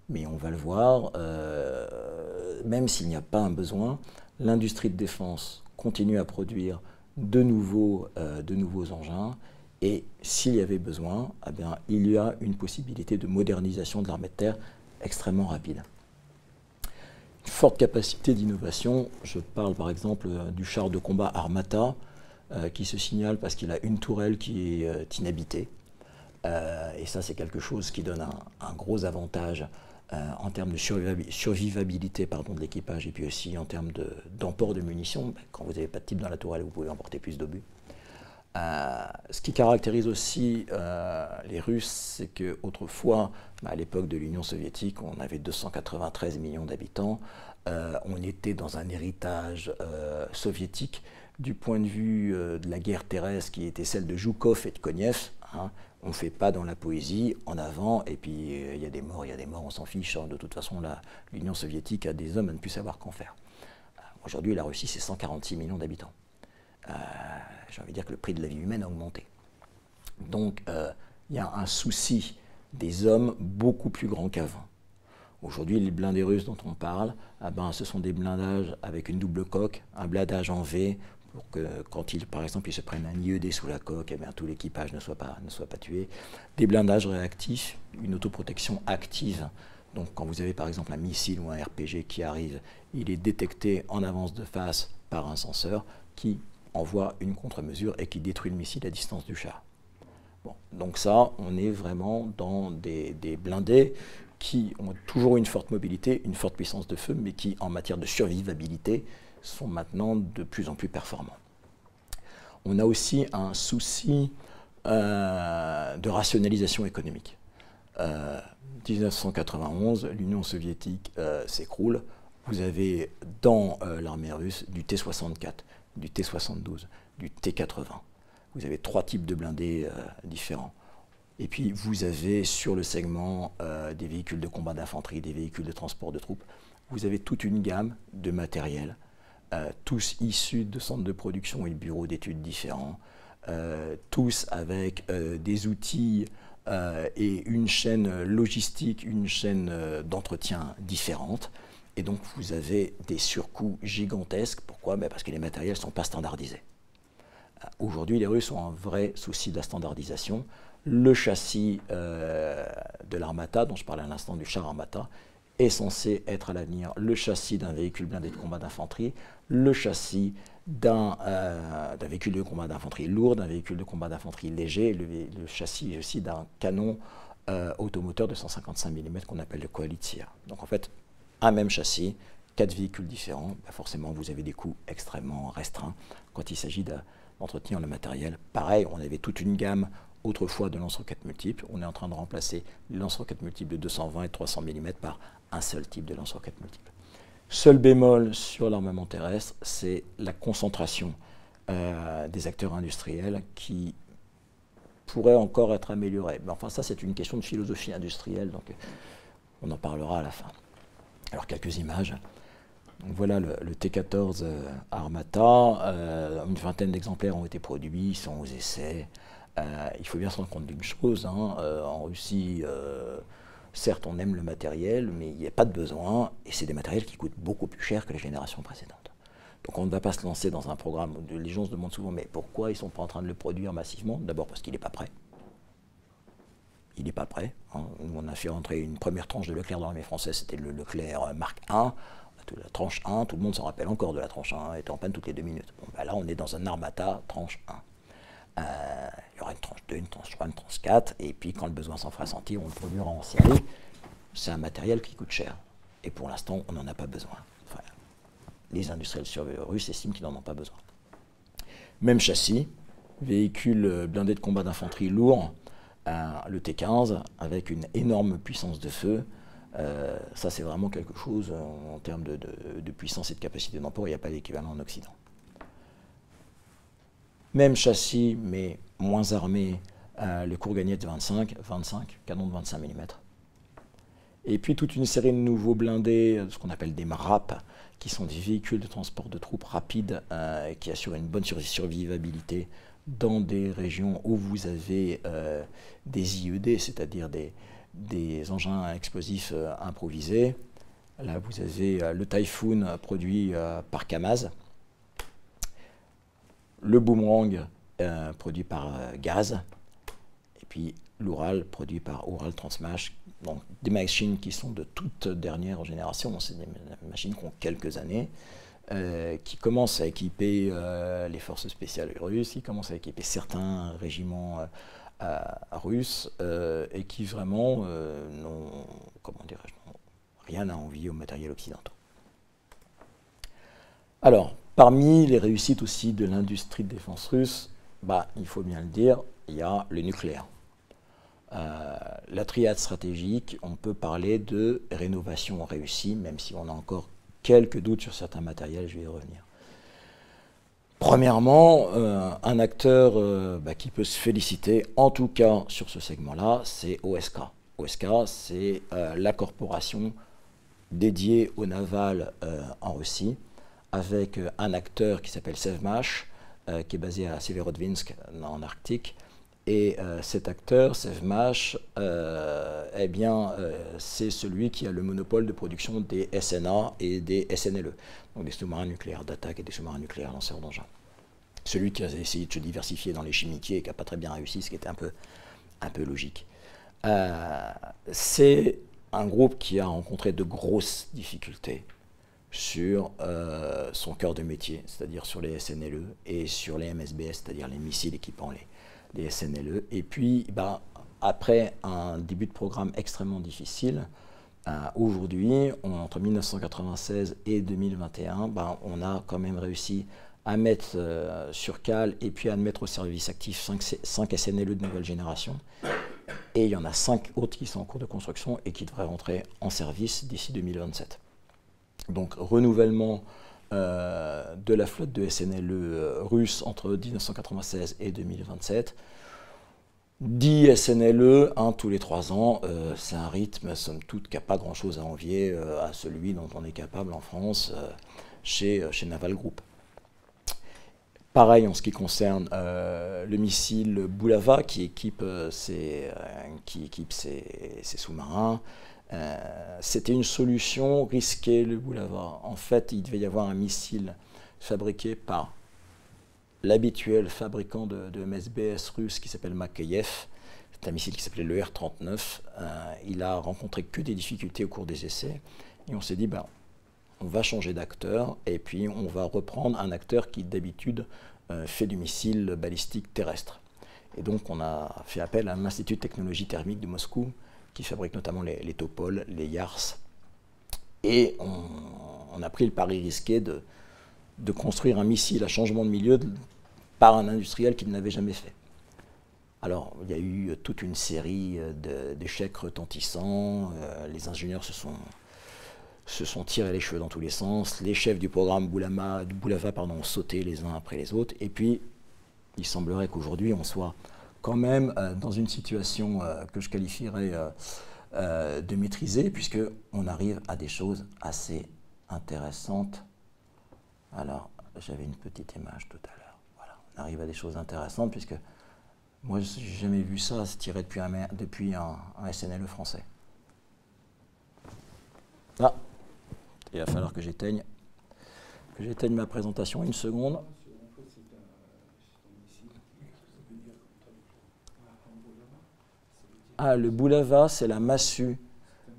Speaker 2: Mais on va le voir, euh, même s'il n'y a pas un besoin, l'industrie de défense continue à produire de nouveaux, euh, de nouveaux engins et s'il y avait besoin, eh bien, il y a une possibilité de modernisation de l'armée de terre extrêmement rapide. Une forte capacité d'innovation, je parle par exemple euh, du char de combat Armata, qui se signale parce qu'il a une tourelle qui est euh, inhabitée. et ça, c'est quelque chose qui donne un, gros avantage en termes de survivabilité pardon, de l'équipage et puis aussi en termes d'emport de, munitions. Quand vous n'avez pas de type dans la tourelle, vous pouvez emporter plus d'obus. Euh, ce qui caractérise aussi euh, les Russes, c'est qu'autrefois, bah, à l'époque de l'Union soviétique, on avait 293 millions d'habitants. Euh, on était dans un héritage soviétique du point de vue de la guerre terrestre qui était celle de Zhukov et de Konev. Hein. On ne fait pas dans la poésie, en avant, et puis il y a des morts, il y a des morts, on s'en fiche. Hein. De toute façon, l'Union soviétique a des hommes à ne plus savoir qu'en faire. Aujourd'hui, la Russie, c'est 146 millions d'habitants j'ai envie de dire que le prix de la vie humaine a augmenté. Donc euh, il y a un souci des hommes beaucoup plus grand qu'avant. Aujourd'hui, les blindés russes dont on parle, ah ben, ce sont des blindages avec une double coque, un blindage en V, pour que quand ils, par exemple, ils se prennent un IED sous la coque, eh bien, tout l'équipage ne, soit pas, tué. Des blindages réactifs, une autoprotection active. Donc quand vous avez par exemple un missile ou un RPG qui arrive, il est détecté en avance de face par un senseur qui envoie une contre-mesure et qui détruit le missile à distance du char. Donc ça, on est vraiment dans des, blindés qui ont toujours une forte mobilité, une forte puissance de feu, mais qui, en matière de survivabilité, sont maintenant de plus en plus performants. On a aussi un souci euh, de rationalisation économique. Euh, 1991, l'Union soviétique euh, s'écroule. Vous avez dans euh, l'armée russe du T-64, du T-72, du T-80. Vous avez trois types de blindés différents. Et puis vous avez sur le segment des véhicules de combat d'infanterie, des véhicules de transport de troupes, vous avez toute une gamme de matériel, tous issus de centres de production et de bureaux d'études différents, euh, tous avec euh, des outils euh, et une chaîne logistique, une chaîne d'entretien différente. Et donc vous avez des surcoûts gigantesques. Pourquoi? Ben, Parce que les matériels ne sont pas standardisés. Aujourd'hui, les Russes ont un vrai souci de la standardisation. Le châssis de l'Armata, dont je parlais à l'instant du char Armata, est censé être à l'avenir le châssis d'un véhicule blindé de combat d'infanterie, le châssis euh, d'un véhicule de combat d'infanterie lourd, d'un véhicule de combat d'infanterie léger, le, châssis aussi d'un canon euh, automoteur de 155 mm qu'on appelle le Koalitsier. Donc en fait, un même châssis, quatre véhicules différents, bah, forcément vous avez des coûts extrêmement restreints quand il s'agit d'entretenir le matériel. Pareil, on avait toute une gamme autrefois de lance-roquettes multiples. On est en train de remplacer les lance-roquettes multiples de 220 et 300 mm par un seul type de lance-roquettes multiples. Seul bémol sur l'armement terrestre, c'est la concentration euh, des acteurs industriels qui pourrait encore être améliorée. Mais enfin, ça, c'est une question de philosophie industrielle, donc on en parlera à la fin. Alors, quelques images. voilà le, T-14 euh, Armata. Euh, une vingtaine d'exemplaires ont été produits, ils sont aux essais. il faut bien se rendre compte d'une chose. Hein, en Russie, Certes, on aime le matériel, mais il n'y a pas de besoin, et c'est des matériels qui coûtent beaucoup plus cher que les générations précédentes. Donc on ne va pas se lancer dans un programme où les gens se demandent souvent, mais pourquoi ils ne sont pas en train de le produire massivement? D'abord parce qu'il n'est pas prêt. Il n'est pas prêt. Hein. On a fait rentrer une première tranche de Leclerc dans l'armée française, c'était le Leclerc Mark I. La tranche 1, tout le monde s'en rappelle encore de la tranche 1, elle était en panne toutes les deux minutes. Bah là, on est dans un Armata tranche 1. Euh, il y aura une tranche 2, une tranche 3, une tranche 4, et puis quand le besoin s'en fera sentir, on le produira en série. C'est un matériel qui coûte cher. Et pour l'instant, on n'en a pas besoin. les industriels russes estiment qu'ils n'en ont pas besoin. Même châssis, véhicule blindé de combat d'infanterie lourd, euh, le T-15, avec une énorme puissance de feu. Euh, ça, c'est vraiment quelque chose en, termes de, puissance et de capacité d'emport. Il n'y a pas d'équivalent en Occident. Même châssis, mais moins armé, euh, le Courgagnet de 25, 25, canon de 25 mm. Et puis toute une série de nouveaux blindés, euh, ce qu'on appelle des MRAP, qui sont des véhicules de transport de troupes rapides euh, qui assurent une bonne survivabilité dans des régions où vous avez des IED, c'est-à-dire des, des, engins explosifs improvisés. Là, vous avez le Typhoon produit par Kamaz, le boomerang euh, produit par euh, Gaz, et puis l'Ural produit par Ural Transmash. Donc des machines qui sont de toute dernière génération, c'est des machines qui ont quelques années, euh, qui commencent à équiper les forces spéciales russes, qui commencent à équiper certains régiments russes, et qui vraiment n'ont, comment dirais-je, rien à envier au matériel occidental. Alors, Parmi les réussites aussi de l'industrie de défense russe, bah, il faut bien le dire, il y a le nucléaire. Euh, la triade stratégique, on peut parler de rénovation réussie, même si on a encore quelques doutes sur certains matériels, je vais y revenir. Premièrement, euh, un acteur euh, bah, qui peut se féliciter, en tout cas sur ce segment-là, c'est OSK. OSK, c'est la corporation dédiée au naval en Russie, avec euh, un acteur qui s'appelle Sevmash, euh, qui est basé à Severodvinsk en Arctique. Et euh, cet acteur, Sevmash, eh bien, c'est celui qui a le monopole de production des SNA et des SNLE, donc des sous-marins nucléaires d'attaque et des sous-marins nucléaires lanceurs d'engins. Celui qui a essayé de se diversifier dans les chimiquiers et qui n'a pas très bien réussi, ce qui était un peu, un peu logique. c'est un groupe qui a rencontré de grosses difficultés sur euh, son cœur de métier, c'est-à-dire sur les SNLE et sur les MSBS, c'est-à-dire les missiles équipant les, SNLE. Et puis, bah, après un début de programme extrêmement difficile, euh, aujourd'hui, entre 1996 et 2021, bah, on a quand même réussi à mettre euh, sur cale et puis à mettre au service actif 5, 5 SNLE de nouvelle génération. Et il y en a 5 autres qui sont en cours de construction et qui devraient rentrer en service d'ici 2027. Donc renouvellement euh, de la flotte de SNLE euh, russe entre 1996 et 2027. 10 SNLE, un tous les 3 ans, euh, c'est un rythme, somme toute, qui n'a pas grand-chose à envier à celui dont on est capable en France chez, Naval Group. Pareil en ce qui concerne le missile ses, qui équipe ses sous-marins, euh, c'était une solution risquée, le Boulava. En fait, il devait y avoir un missile fabriqué par l'habituel fabricant de, MSBS russe qui s'appelle Makeyev. C'est un missile qui s'appelait le R-39. Euh, il a rencontré que des difficultés au cours des essais. Et on s'est dit, ben, on va changer d'acteur et puis on va reprendre un acteur qui d'habitude euh, fait du missile balistique terrestre. Et donc on a fait appel à l'Institut de technologie thermique de Moscou qui fabrique notamment les, les Topol, les Yars. Et on, a pris le pari risqué de, construire un missile à changement de milieu par un industriel qui ne l'avait jamais fait. Alors, il y a eu toute une série d'échecs retentissants, euh, les ingénieurs se sont, tirés les cheveux dans tous les sens, les chefs du programme Boulava pardon, ont sauté les uns après les autres, et puis il semblerait qu'aujourd'hui on soit quand même euh, dans une situation euh, que je qualifierais euh, de maîtriser, puisqu'on arrive à des choses assez intéressantes. Alors, j'avais une petite image tout à l'heure. Voilà, on arrive à des choses intéressantes, puisque moi, je n'ai jamais vu ça se tirer depuis un, depuis français. Ah, il va falloir que j'éteigne que j'éteigne ma présentation une seconde. Ah, le boulava, c'est la massue.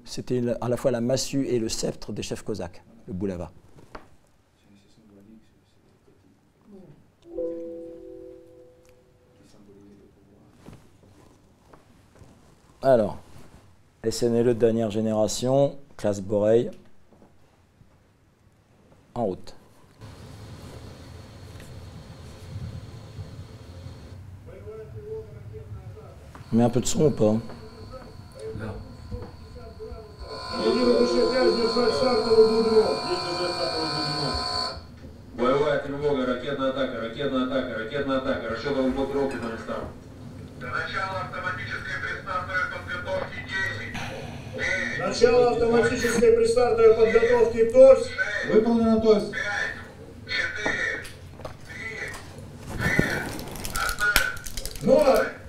Speaker 2: C'était à la fois la massue et le sceptre des chefs cosaques, le boulava. Alors, SNLE de dernière génération, classe Boreil, en route. On met un peu de son ou pas
Speaker 3: Боевая тревога, ракетная атака, ракетная атака, ракетная атака. Расчетов блокировки на местах.
Speaker 4: До начала автоматической предстартовой подготовки 10. 9.
Speaker 5: Начало автоматической предстартовой подготовки ТОС.
Speaker 3: Выполнено ТОС.
Speaker 4: 5. 4. 3. 2. 1.
Speaker 5: 0.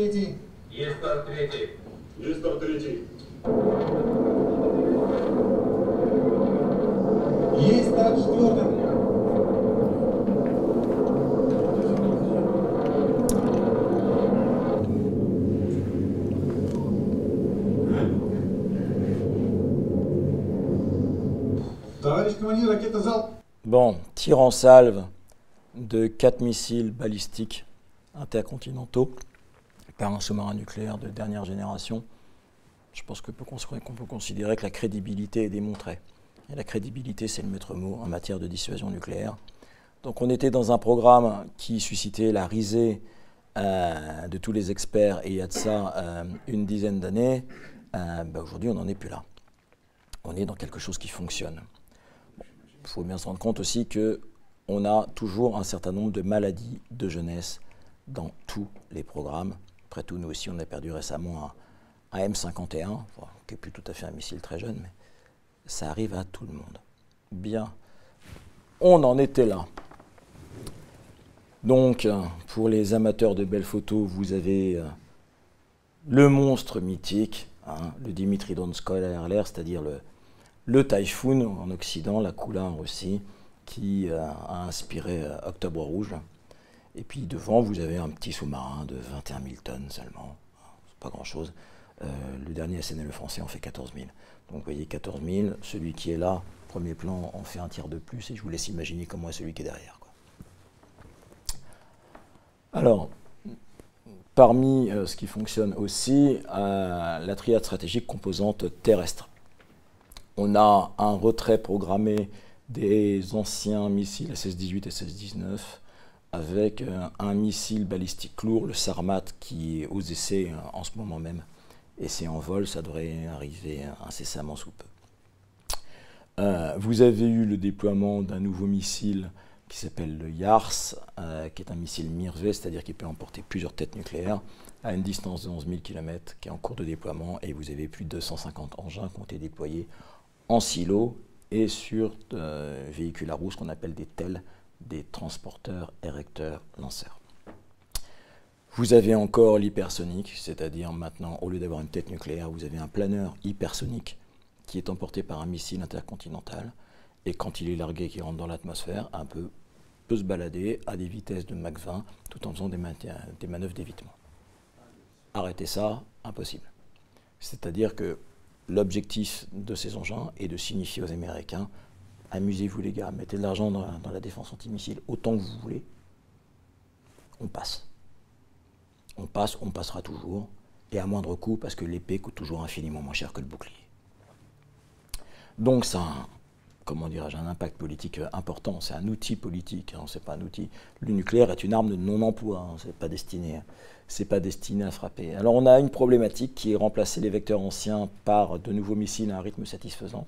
Speaker 3: третий.
Speaker 4: Есть старт третий.
Speaker 6: Есть старт третий.
Speaker 3: Есть старт четвертый. Товарищ командир, ракета залп.
Speaker 2: Bon, tir en salve de quatre missiles balistiques intercontinentaux par un sous-marin nucléaire de dernière génération. je pense qu'on peut, considérer que la crédibilité est démontrée. Et la crédibilité, c'est le maître mot en matière de dissuasion nucléaire. Donc on était dans un programme qui suscitait la risée euh, de tous les experts, et il y a de ça euh, une dizaine d'années. Euh, ben Aujourd'hui, on n'en est plus là. On est dans quelque chose qui fonctionne. Il faut bien se rendre compte aussi que on a toujours un certain nombre de maladies de jeunesse dans tous les programmes. Après tout, nous aussi, on a perdu récemment un, un M51, qui n'est plus tout à fait un missile très jeune, mais ça arrive à tout le monde. Bien, on en était là. Donc, pour les amateurs de belles photos, vous avez euh, le monstre mythique, hein, le Dimitri Donskoy à l'air, c'est-à-dire le, Typhoon en Occident, la Kula en Russie, qui euh, a inspiré euh, Octobre Rouge. Et puis devant, vous avez un petit sous-marin de 21 000 tonnes seulement. C'est pas grand-chose. le dernier SNL français en fait 14 000. Donc vous voyez 14 000, celui qui est là, premier plan, en fait un tiers de plus, et je vous laisse imaginer comment est celui qui est derrière. Alors, parmi euh, ce qui fonctionne aussi, euh, la triade stratégique composante terrestre. On a un retrait programmé des anciens missiles SS-18 et SS-19 avec euh, un missile balistique lourd, le Sarmat, qui est aux essais euh, en ce moment même et c'est en vol, ça devrait arriver incessamment sous peu. Euh, vous avez eu le déploiement d'un nouveau missile qui s'appelle le YARS, euh, qui est un missile MIRV, c'est-à-dire qui peut emporter plusieurs têtes nucléaires à une distance de 11 000 km, qui est en cours de déploiement, et vous avez plus de 250 engins qui ont été déployés en silo et sur euh, véhicules à roues, qu'on appelle des TEL, des transporteurs, érecteurs, lanceurs. Vous avez encore l'hypersonique, c'est-à-dire maintenant, au lieu d'avoir une tête nucléaire, vous avez un planeur hypersonique qui est emporté par un missile intercontinental. Et quand il est largué, qui rentre dans l'atmosphère, un peu peut se balader à des vitesses de Mach 20 tout en faisant des, des manœuvres d'évitement. Arrêter ça, impossible. C'est-à-dire que l'objectif de ces engins est de signifier aux Américains amusez-vous les gars, mettez de l'argent dans, la défense antimissile autant que vous voulez, on passe on passe, on passera toujours, et à moindre coût, parce que l'épée coûte toujours infiniment moins cher que le bouclier. Donc ça un, comment dirais-je, un impact politique important, c'est un outil politique, hein, c'est pas un outil. Le nucléaire est une arme de non-emploi, hein, c'est pas destiné, c'est pas destiné à frapper. Alors on a une problématique qui est remplacer les vecteurs anciens par de nouveaux missiles à un rythme satisfaisant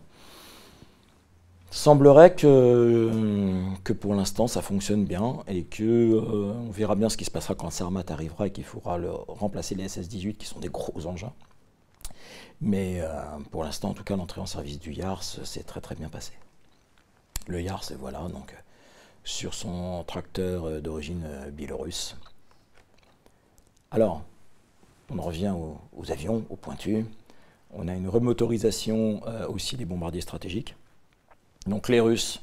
Speaker 2: semblerait que, pour l'instant ça fonctionne bien et que euh, on verra bien ce qui se passera quand Sarmat arrivera et qu'il faudra le, remplacer les SS-18 qui sont des gros engins. Mais euh, pour l'instant, en tout cas, l'entrée en service du YARS s'est très très bien passée. Le YARS, voilà, donc sur son tracteur euh, d'origine biélorusse. Alors, on en revient aux, avions, aux pointus. On a une remotorisation aussi des bombardiers stratégiques. Donc les Russes,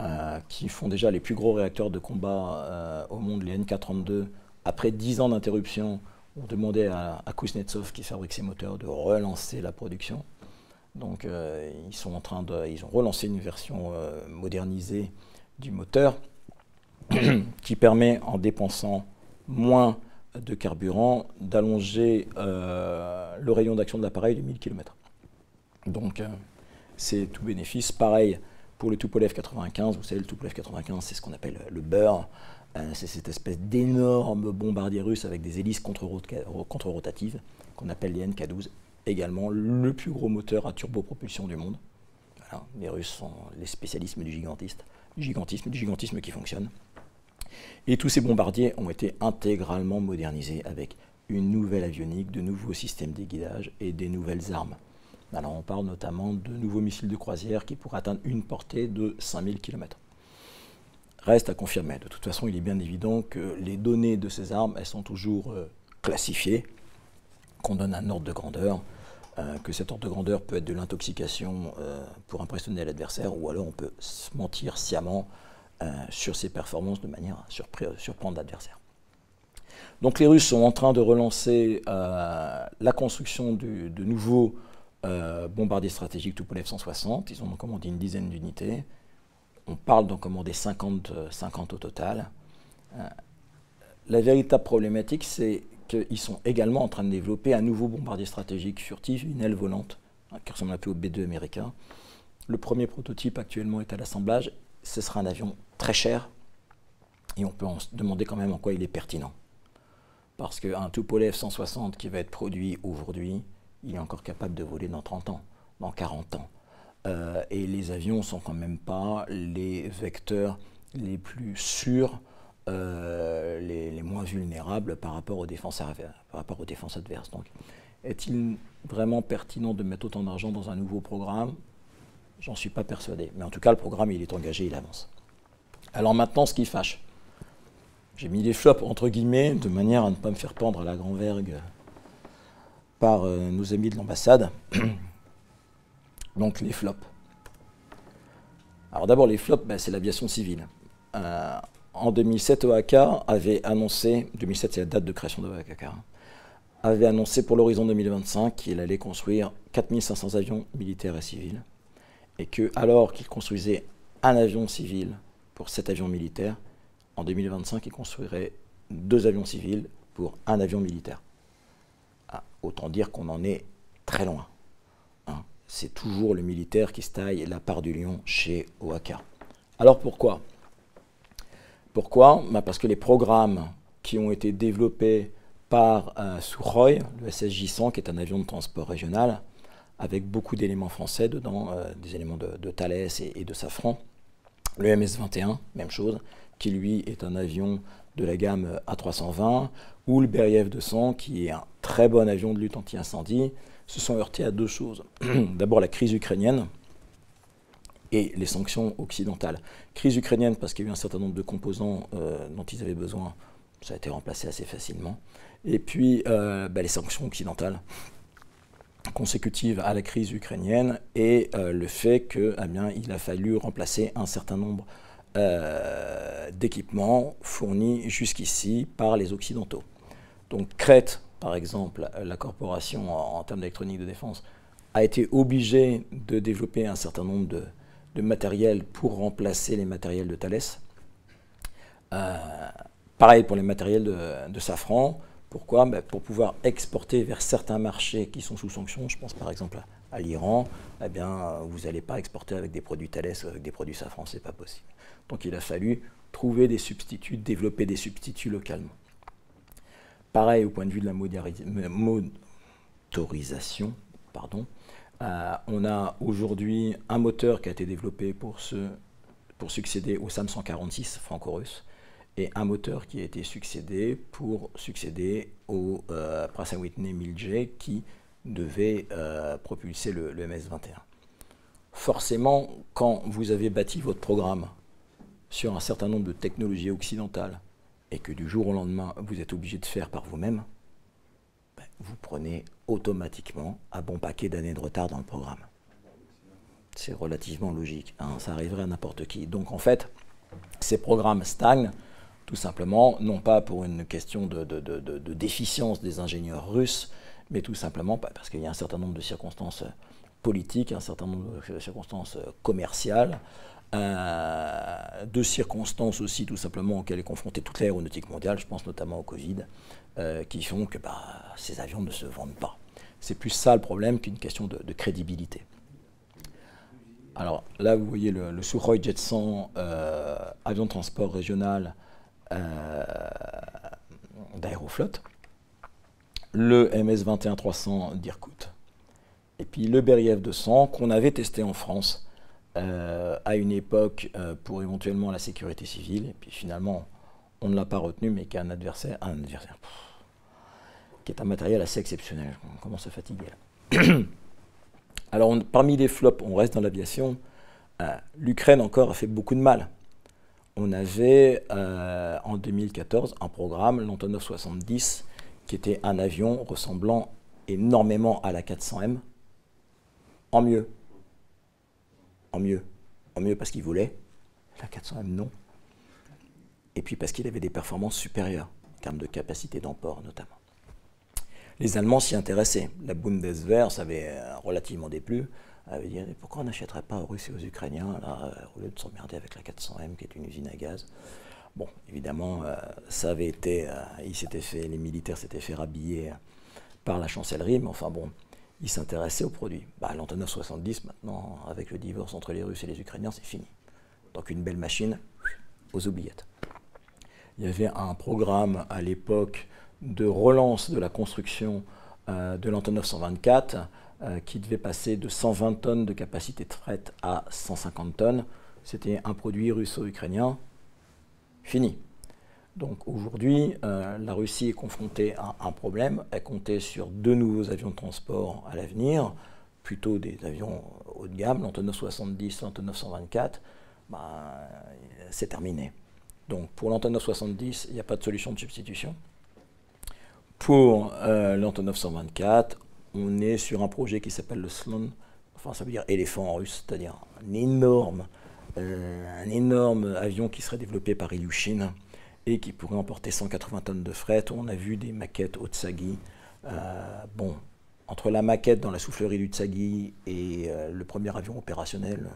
Speaker 2: euh, qui font déjà les plus gros réacteurs de combat euh, au monde, les NK-32, après 10 ans d'interruption, ont demandé à, Kuznetsov, qui fabrique ces moteurs, de relancer la production. Donc euh, ils sont en train de, ils ont relancé une version modernisée du moteur qui permet, en dépensant moins de carburant, d'allonger le rayon d'action de l'appareil de 1000 km. Donc c'est tout bénéfice. Pareil pour le Tupolev 95, vous savez, le Tupolev 95, c'est ce qu'on appelle le beurre. Euh, c'est cette espèce d'énorme bombardier russe avec des hélices contre-rotatives qu'on appelle les NK-12. Également le plus gros moteur à turbopropulsion du monde. Les Russes sont les spécialistes du gigantisme, du gigantisme, du gigantisme qui fonctionne. Et tous ces bombardiers ont été intégralement modernisés avec une nouvelle avionique, de nouveaux systèmes de guidage et des nouvelles armes. Alors on parle notamment de nouveaux missiles de croisière qui pourraient atteindre une portée de 5000 km. Reste à confirmer. De toute façon, il est bien évident que les données de ces armes, elles sont toujours euh, classifiées, qu'on donne un ordre de grandeur, euh, que cet ordre de grandeur peut être de l'intoxication euh, pour impressionner l'adversaire, ou alors on peut se mentir sciemment sur ses performances de manière à surprendre l'adversaire. Donc les Russes sont en train de relancer la construction de nouveaux euh, bombardier stratégique Tupolev 160, ils ont commandé une dizaine d'unités. On parle d'en commander 50, 50 au total. Euh, la véritable problématique, c'est qu'ils sont également en train de développer un nouveau bombardier stratégique furtif, une aile volante, hein, qui ressemble un peu au B-2 américain. Le premier prototype actuellement est à l'assemblage. Ce sera un avion très cher et on peut se demander quand même en quoi il est pertinent. Parce qu'un Tupolev 160 qui va être produit aujourd'hui, il est encore capable de voler dans 30 ans, dans 40 ans. Euh, et les avions sont quand même pas les vecteurs les plus sûrs, euh, les, moins vulnérables par rapport aux défenses, par rapport aux défenses adverses. Donc, est-il vraiment pertinent de mettre autant d'argent dans un nouveau programme? J'en suis pas persuadé. Mais en tout cas, le programme, il est engagé, il avance. Alors maintenant, ce qui fâche. J'ai mis des flops entre guillemets, de manière à ne pas me faire pendre à la grand vergue par euh, nos amis de l'ambassade. Donc les flops. Alors d'abord les flops, ben, c'est l'aviation civile. Euh, en 2007, OAK avait annoncé, 2007 c'est la date de création de OAK, hein, avait annoncé pour l'horizon 2025 qu'il allait construire 4500 avions militaires et civils. Et que alors qu'il construisait un avion civil pour 7 avions militaires, en 2025 il construirait deux avions civils pour un avion militaire. Autant dire qu'on en est très loin c'est toujours le militaire qui se taille la part du lion chez OAK. Alors pourquoi? Pourquoi? Bah, Parce que les programmes qui ont été développés par euh, le SSJ-100, qui est un avion de transport régional, avec beaucoup d'éléments français dedans, euh, des éléments de, Thales et, et, de Safran. Le MS-21, même chose, qui lui est un avion de la gamme A320, ou le Beriev 200, qui est un très bon avion de lutte anti-incendie, se sont heurtés à deux choses. D'abord la crise ukrainienne et les sanctions occidentales. Crise ukrainienne parce qu'il y a eu un certain nombre de composants euh, dont ils avaient besoin, ça a été remplacé assez facilement. Et puis euh, bah, les sanctions occidentales consécutives à la crise ukrainienne et euh, le fait qu'il eh a fallu remplacer un certain nombre d'équipements fournis jusqu'ici par les Occidentaux. Donc Crète par exemple, la corporation en, termes d'électronique de défense, a été obligée de développer un certain nombre de, matériels pour remplacer les matériels de Thales. Euh, pareil pour les matériels de, Safran. Pourquoi? Ben, Pour pouvoir exporter vers certains marchés qui sont sous sanction, je pense par exemple à, l'Iran, eh bien, vous n'allez pas exporter avec des produits Thales ou avec des produits Safran, c'est pas possible. Donc il a fallu trouver des substituts, développer des substituts localement. Pareil au point de vue de la motorisation, euh, on a aujourd'hui un moteur qui a été développé pour, succéder au SAM 146 franco-russe et un moteur qui a été succédé pour succéder au euh, Whitney 1000J qui devait euh, propulser le, le MS-21. Forcément, quand vous avez bâti votre programme sur un certain nombre de technologies occidentales et que du jour au lendemain, vous êtes obligé de faire par vous-même, ben, vous prenez automatiquement un bon paquet d'années de retard dans le programme. C'est relativement logique, hein, ça arriverait à n'importe qui. Donc en fait, ces programmes stagnent tout simplement, non pas pour une question de, de déficience des ingénieurs russes, mais tout simplement parce qu'il y a un certain nombre de circonstances politiques, un certain nombre de circonstances commerciales, euh, de circonstances aussi tout simplement auxquelles est confrontée toute l'aéronautique mondiale, je pense notamment au Covid, euh, qui font que bah, ces avions ne se vendent pas. C'est plus ça le problème qu'une question de, crédibilité. Alors là, vous voyez le, le Sukhoi Jet 100, euh, avion de transport régional d'aéroflotte, le MS-21-300 d'Irkout, et puis le Beriev 200 qu'on avait testé en France euh, à une époque euh, pour éventuellement la sécurité civile, et puis finalement on ne l'a pas retenu, mais qui est un adversaire, un adversaire, qui est un matériel assez exceptionnel. On commence à fatiguer Alors parmi les flops, on reste dans l'aviation. Euh, L'Ukraine encore a fait beaucoup de mal. On avait en 2014 un programme, l'Antonov 70, qui était un avion ressemblant énormément à la 400M, en mieux en mieux. En mieux parce qu'il voulait, la 400M non. Et puis parce qu'il avait des performances supérieures, en termes de capacité d'emport notamment. Les Allemands s'y intéressaient. La Bundeswehr, ça avait euh, relativement déplu. avait dit pourquoi on n'achèterait pas aux Russes et aux Ukrainiens, là, au lieu de s'emmerder avec la 400M, qui est une usine à gaz? Bon, évidemment, euh, ça avait été, euh, il s'était fait, les militaires s'étaient fait rhabiller par la chancellerie, mais enfin bon, ils s'intéressaient aux produits. Bah, L'Antonov 70, maintenant, avec le divorce entre les Russes et les Ukrainiens, c'est fini. Donc une belle machine aux oubliettes. Il y avait un programme à l'époque de relance de la construction euh, de l'Antonov 124 euh, qui devait passer de 120 tonnes de capacité de fret à 150 tonnes. C'était un produit russo-ukrainien. Fini. Donc aujourd'hui, euh, la Russie est confrontée à un problème. Elle comptait sur deux nouveaux avions de transport à l'avenir, plutôt des avions haut de gamme, l'Antonov 70, l'Antonov 124. Bah, c'est terminé. Donc pour l'Antonov 70, il n'y a pas de solution de substitution. Pour euh, l'Antonov 124, on est sur un projet qui s'appelle le Slon, enfin ça veut dire éléphant en russe, c'est-à-dire un énorme, euh, un énorme avion qui serait développé par Ilyushin et qui pourrait emporter 180 tonnes de fret. On a vu des maquettes au Tsagi. Euh, bon, entre la maquette dans la soufflerie du Tsagi et euh, le premier avion opérationnel,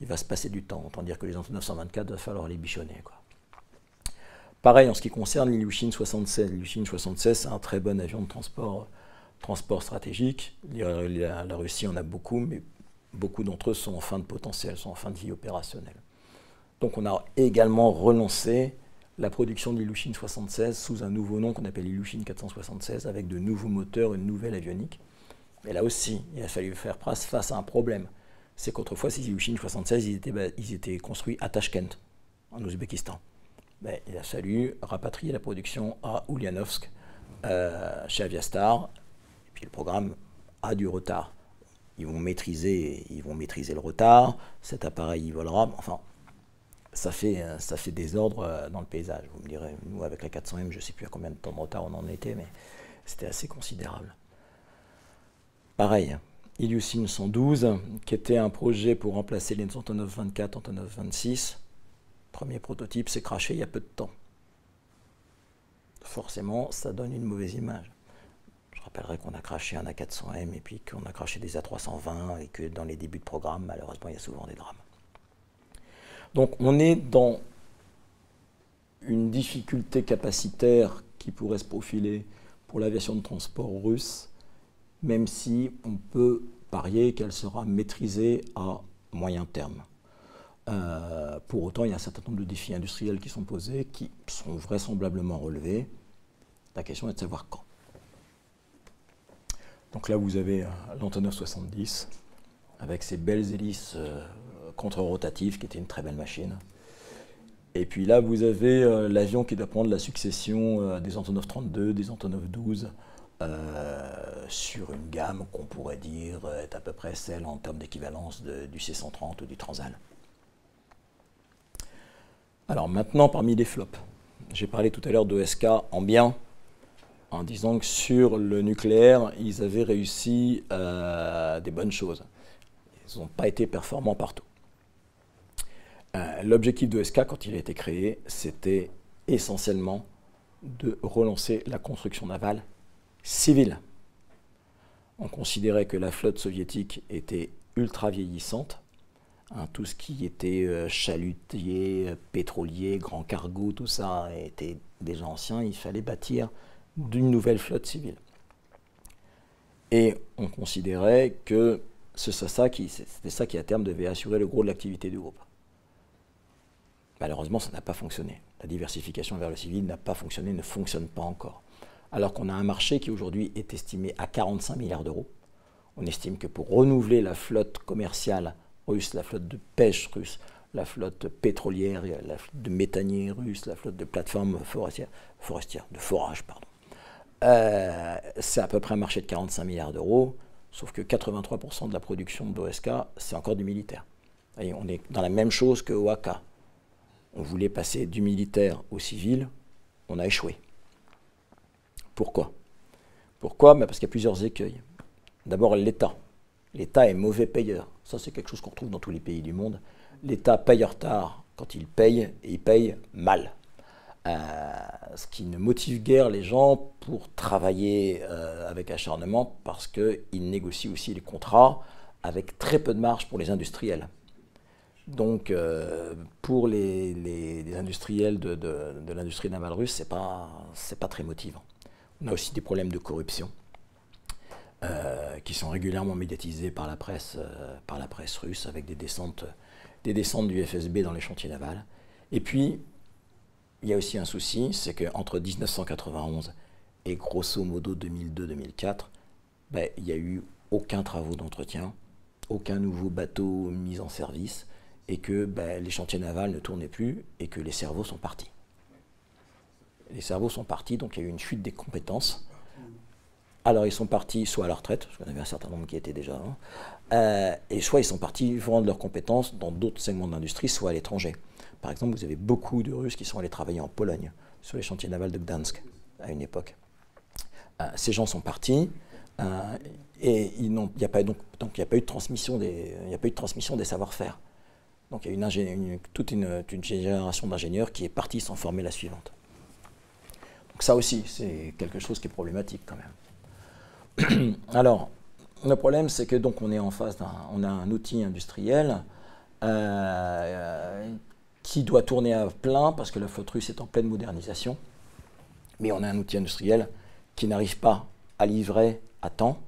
Speaker 2: il va se passer du temps. Autant dire que les Antonov 124, il va falloir les bichonner. Pareil en ce qui concerne l'Ilyushin 76. L'Ilyushin 76, c'est un très bon avion de transport, transport stratégique. La, la- la Russie en a beaucoup, mais beaucoup d'entre eux sont en fin de potentiel, sont en fin de vie opérationnelle. Donc on a également relancé la production de l'Ilyushin 76 sous un nouveau nom qu'on appelle Ilyushin 476 avec de nouveaux moteurs, une nouvelle avionique. Mais là aussi, il a fallu faire face à un problème. C'est qu'autrefois, ces Ilyushin 76, ils étaient, ba- ils étaient construits à Tashkent, en Ouzbékistan. Ben, il a fallu rapatrier la production à Ulyanovsk, euh, chez Aviastar. Et puis le programme a du retard. Ils vont maîtriser, ils vont maîtriser le retard. Cet appareil, il volera. Enfin, ça fait, euh, désordre euh, dans le paysage. Vous me direz, nous, avec la 400M, je ne sais plus à combien de temps de retard on en était, mais c'était assez considérable. Pareil, Ilyushin 112, qui était un projet pour remplacer les Antonov 24, Antonov 26. Premier prototype s'est craché il y a peu de temps. Forcément, ça donne une mauvaise image. Je rappellerai qu'on a craché un A400M et puis qu'on a craché des A320 et que dans les débuts de programme, malheureusement, il y a souvent des drames. Donc on est dans une difficulté capacitaire qui pourrait se profiler pour l'aviation de transport russe, même si on peut parier qu'elle sera maîtrisée à moyen terme. Euh, pour autant, il y a un certain nombre de défis industriels qui sont posés, qui sont vraisemblablement relevés. La question est de savoir quand. Donc là, vous avez euh, l'Antonov 70, avec ses belles hélices euh, contre-rotatives, qui était une très belle machine. Et puis là, vous avez euh, l'avion qui doit prendre la succession euh, des Antonov 32, des Antonov 12, euh, sur une gamme qu'on pourrait dire est à peu près celle en termes d'équivalence du C130 ou du Transal. Alors maintenant, parmi les flops, j'ai parlé tout à l'heure d'OSK en bien, en disant que sur le nucléaire, ils avaient réussi des bonnes choses. Ils n'ont pas été performants partout. Euh, L'objectif d'OSK, quand il a été créé, c'était essentiellement de relancer la construction navale civile. On considérait que la flotte soviétique était ultra vieillissante. Hein, tout ce qui était euh, chalutier, euh, pétrolier, grand cargo, tout ça était déjà ancien. Il fallait bâtir d'une nouvelle flotte civile. Et on considérait que c'était ça qui à terme devait assurer le gros de l'activité du groupe. Malheureusement, ça n'a pas fonctionné. La diversification vers le civil n'a pas fonctionné, ne fonctionne pas encore. Alors qu'on a un marché qui aujourd'hui est estimé à 45 milliards d'euros. On estime que pour renouveler la flotte commerciale russe, la flotte de pêche russe, la flotte pétrolière, la flotte de méthaniers russes, la flotte de plateformes forestières, de forage, pardon. Euh, c'est à peu près un marché de 45 milliards d'euros, sauf que 83% de la production d'OSK, c'est encore du militaire. On est dans la même chose que OAK. On voulait passer du militaire au civil, on a échoué. Pourquoi? Pourquoi? Ben Parce qu'il y a plusieurs écueils. D'abord, l'État. L'État est mauvais payeur. Ça, c'est quelque chose qu'on retrouve dans tous les pays du monde. L'État paye en retard quand il paye, et il paye mal. Euh, ce qui ne motive guère les gens pour travailler euh, avec acharnement parce qu'ils négocient aussi les contrats avec très peu de marge pour les industriels. Donc, euh, pour les, industriels de, l'industrie navale russe, ce n'est pas, pas très motivant. On a aussi des problèmes de corruption euh, qui sont régulièrement médiatisés par la presse, euh, par la presse russe avec des descentes, des descentes du FSB dans les chantiers navals. Et puis, il y a aussi un souci, c'est qu'entre 1991 et grosso modo 2002-2004, ben, il n'y a eu aucun travaux d'entretien, aucun nouveau bateau mis en service, et que ben, les chantiers navals ne tournaient plus et que les cerveaux sont partis. Les cerveaux sont partis, donc il y a eu une fuite des compétences. Alors ils sont partis soit à la retraite, parce qu'on avait un certain nombre qui étaient déjà, hein, euh, et soit ils sont partis vendre leurs compétences dans d'autres segments de l'industrie, soit à l'étranger. Par exemple, vous avez beaucoup de Russes qui sont allés travailler en Pologne, sur les chantiers navals de Gdansk, à une époque. Euh, ces gens sont partis, euh, et il n'y a, a pas eu de transmission des savoir-faire. Donc il y a toute une, une génération d'ingénieurs qui est partie sans former la suivante. Donc ça aussi, c'est quelque chose qui est problématique quand même. Alors, le problème, c'est que donc on est en face d'un, on a un outil industriel euh, qui doit tourner à plein parce que la flotte russe est en pleine modernisation, mais on a un outil industriel qui n'arrive pas à livrer à temps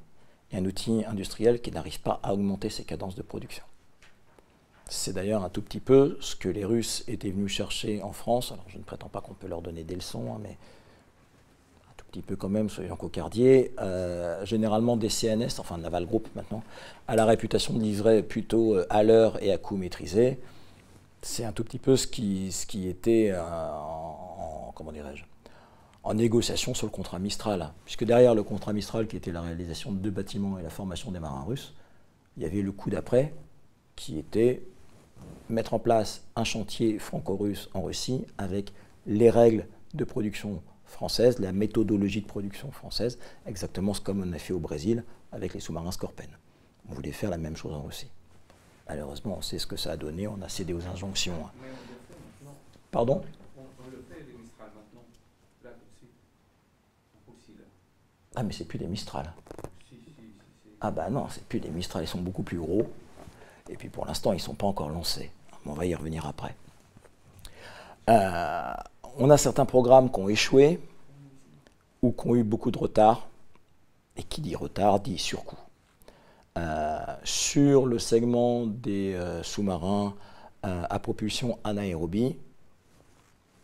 Speaker 2: et un outil industriel qui n'arrive pas à augmenter ses cadences de production. C'est d'ailleurs un tout petit peu ce que les Russes étaient venus chercher en France. Alors je ne prétends pas qu'on peut leur donner des leçons, hein, mais un tout petit peu quand même, soyons cocardiers. Euh, généralement des CNS, enfin Naval Group maintenant, a la réputation de livrer plutôt euh, à l'heure et à coût maîtrisé. C'est un tout petit peu ce qui, était euh, en, en- comment dirais-je, en négociation sur le contrat Mistral. Puisque derrière le contrat Mistral, qui était la réalisation de deux bâtiments et la formation des marins russes, il y avait le coup d'après, qui était mettre en place un chantier franco-russe en Russie avec les règles de production française, la méthodologie de production française, exactement comme on a fait au Brésil avec les sous-marins Scorpen. On voulait faire la même chose en Russie. Malheureusement, on sait ce que ça a donné, on a cédé aux injonctions. hein. Pardon? Ah mais c'est plus des Mistral. Ah bah non, c'est plus des Mistral, ils sont beaucoup plus gros. Et puis pour l'instant, ils ne sont pas encore lancés. On va y revenir après. Euh, on a certains programmes qui ont échoué ou qui ont eu beaucoup de retard. Et qui dit retard dit surcoût. Euh, sur le segment des euh, sous-marins à propulsion anaérobie,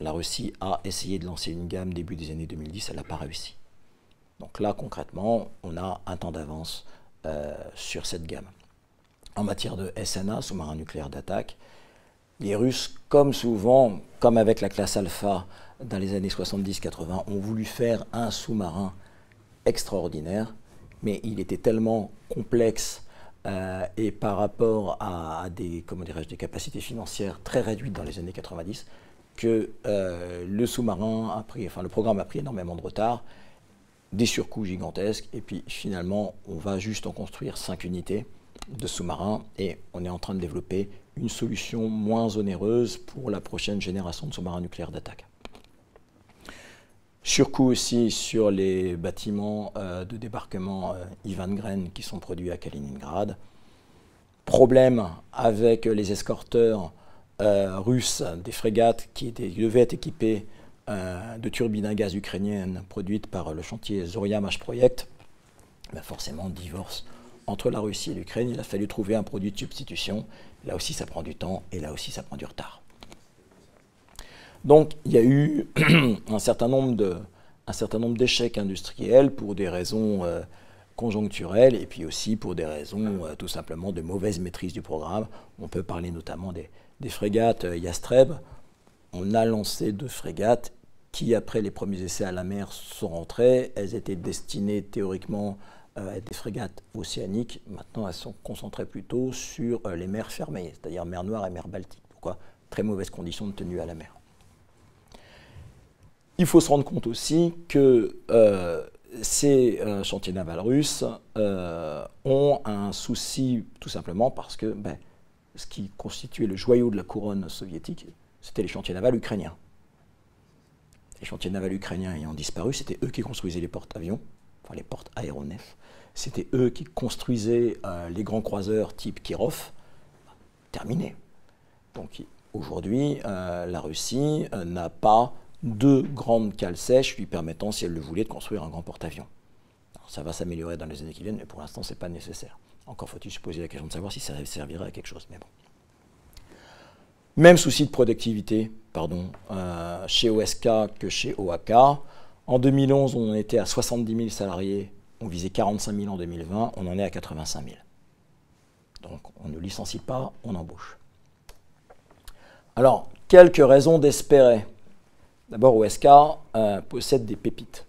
Speaker 2: la Russie a essayé de lancer une gamme début des années 2010, elle n'a pas réussi. Donc là, concrètement, on a un temps d'avance sur cette gamme. En matière de SNA, sous-marin nucléaire d'attaque, les Russes, comme souvent, comme avec la classe Alpha dans les années 70-80, ont voulu faire un sous-marin extraordinaire, mais il était tellement complexe euh, et par rapport à, des capacités financières très réduites dans les années 90 que euh, le sous-marin a pris, enfin le programme a pris énormément de retard, des surcoûts gigantesques, et puis finalement on va juste en construire 5 unités de sous-marins et on est en train de développer une solution moins onéreuse pour la prochaine génération de sous-marins nucléaires d'attaque. Surcoût aussi sur les bâtiments euh, de débarquement euh, Ivan Gren qui sont produits à Kaliningrad. Problème avec les escorteurs euh, russes des frégates qui devaient être équipées de turbines à gaz ukrainiennes produites par le chantier Zoria Mash Project. Ben forcément, divorce entre la Russie et l'Ukraine. Il a fallu trouver un produit de substitution. Là aussi, ça prend du temps et là aussi, ça prend du retard. Donc, il y a eu un certain nombre d'échecs industriels pour des raisons euh, conjoncturelles et puis aussi pour des raisons euh, tout simplement de mauvaise maîtrise du programme. On peut parler notamment des, des frégates euh, Yastreb. On a lancé deux frégates qui, après les premiers essais à la mer, sont rentrées. Elles étaient destinées théoriquement euh, des frégates océaniques. Maintenant, elles sont concentrées plutôt sur euh, les mers fermées, c'est-à-dire mer Noire et mer Baltique. Pourquoi? Très mauvaises conditions de tenue à la mer. Il faut se rendre compte aussi que euh, ces chantiers navals russes ont un souci tout simplement parce que ben, ce qui constituait le joyau de la couronne soviétique, c'était les chantiers navals ukrainiens. Les chantiers navals ukrainiens ayant disparu, c'était eux qui construisaient les porte-avions, enfin les porte-aéronefs. C'était eux qui construisaient euh, les grands croiseurs type Kirov. Terminé. Donc aujourd'hui, euh, la Russie euh, n'a pas deux grandes cales sèches lui permettant, si elle le voulait, de construire un grand porte-avions. Ça va s'améliorer dans les années qui viennent, mais pour l'instant, ce n'est pas nécessaire. Encore faut-il se poser la question de savoir si ça servirait à quelque chose. Mais. Même souci de productivité pardon, chez OSK que chez OAK. En 2011, on en était à 70 000 salariés. On visait 45 000 en 2020. On en est à 85 000. Donc on ne licencie pas, on embauche. Alors, quelques raisons d'espérer. D'abord, OSK euh, possède des pépites.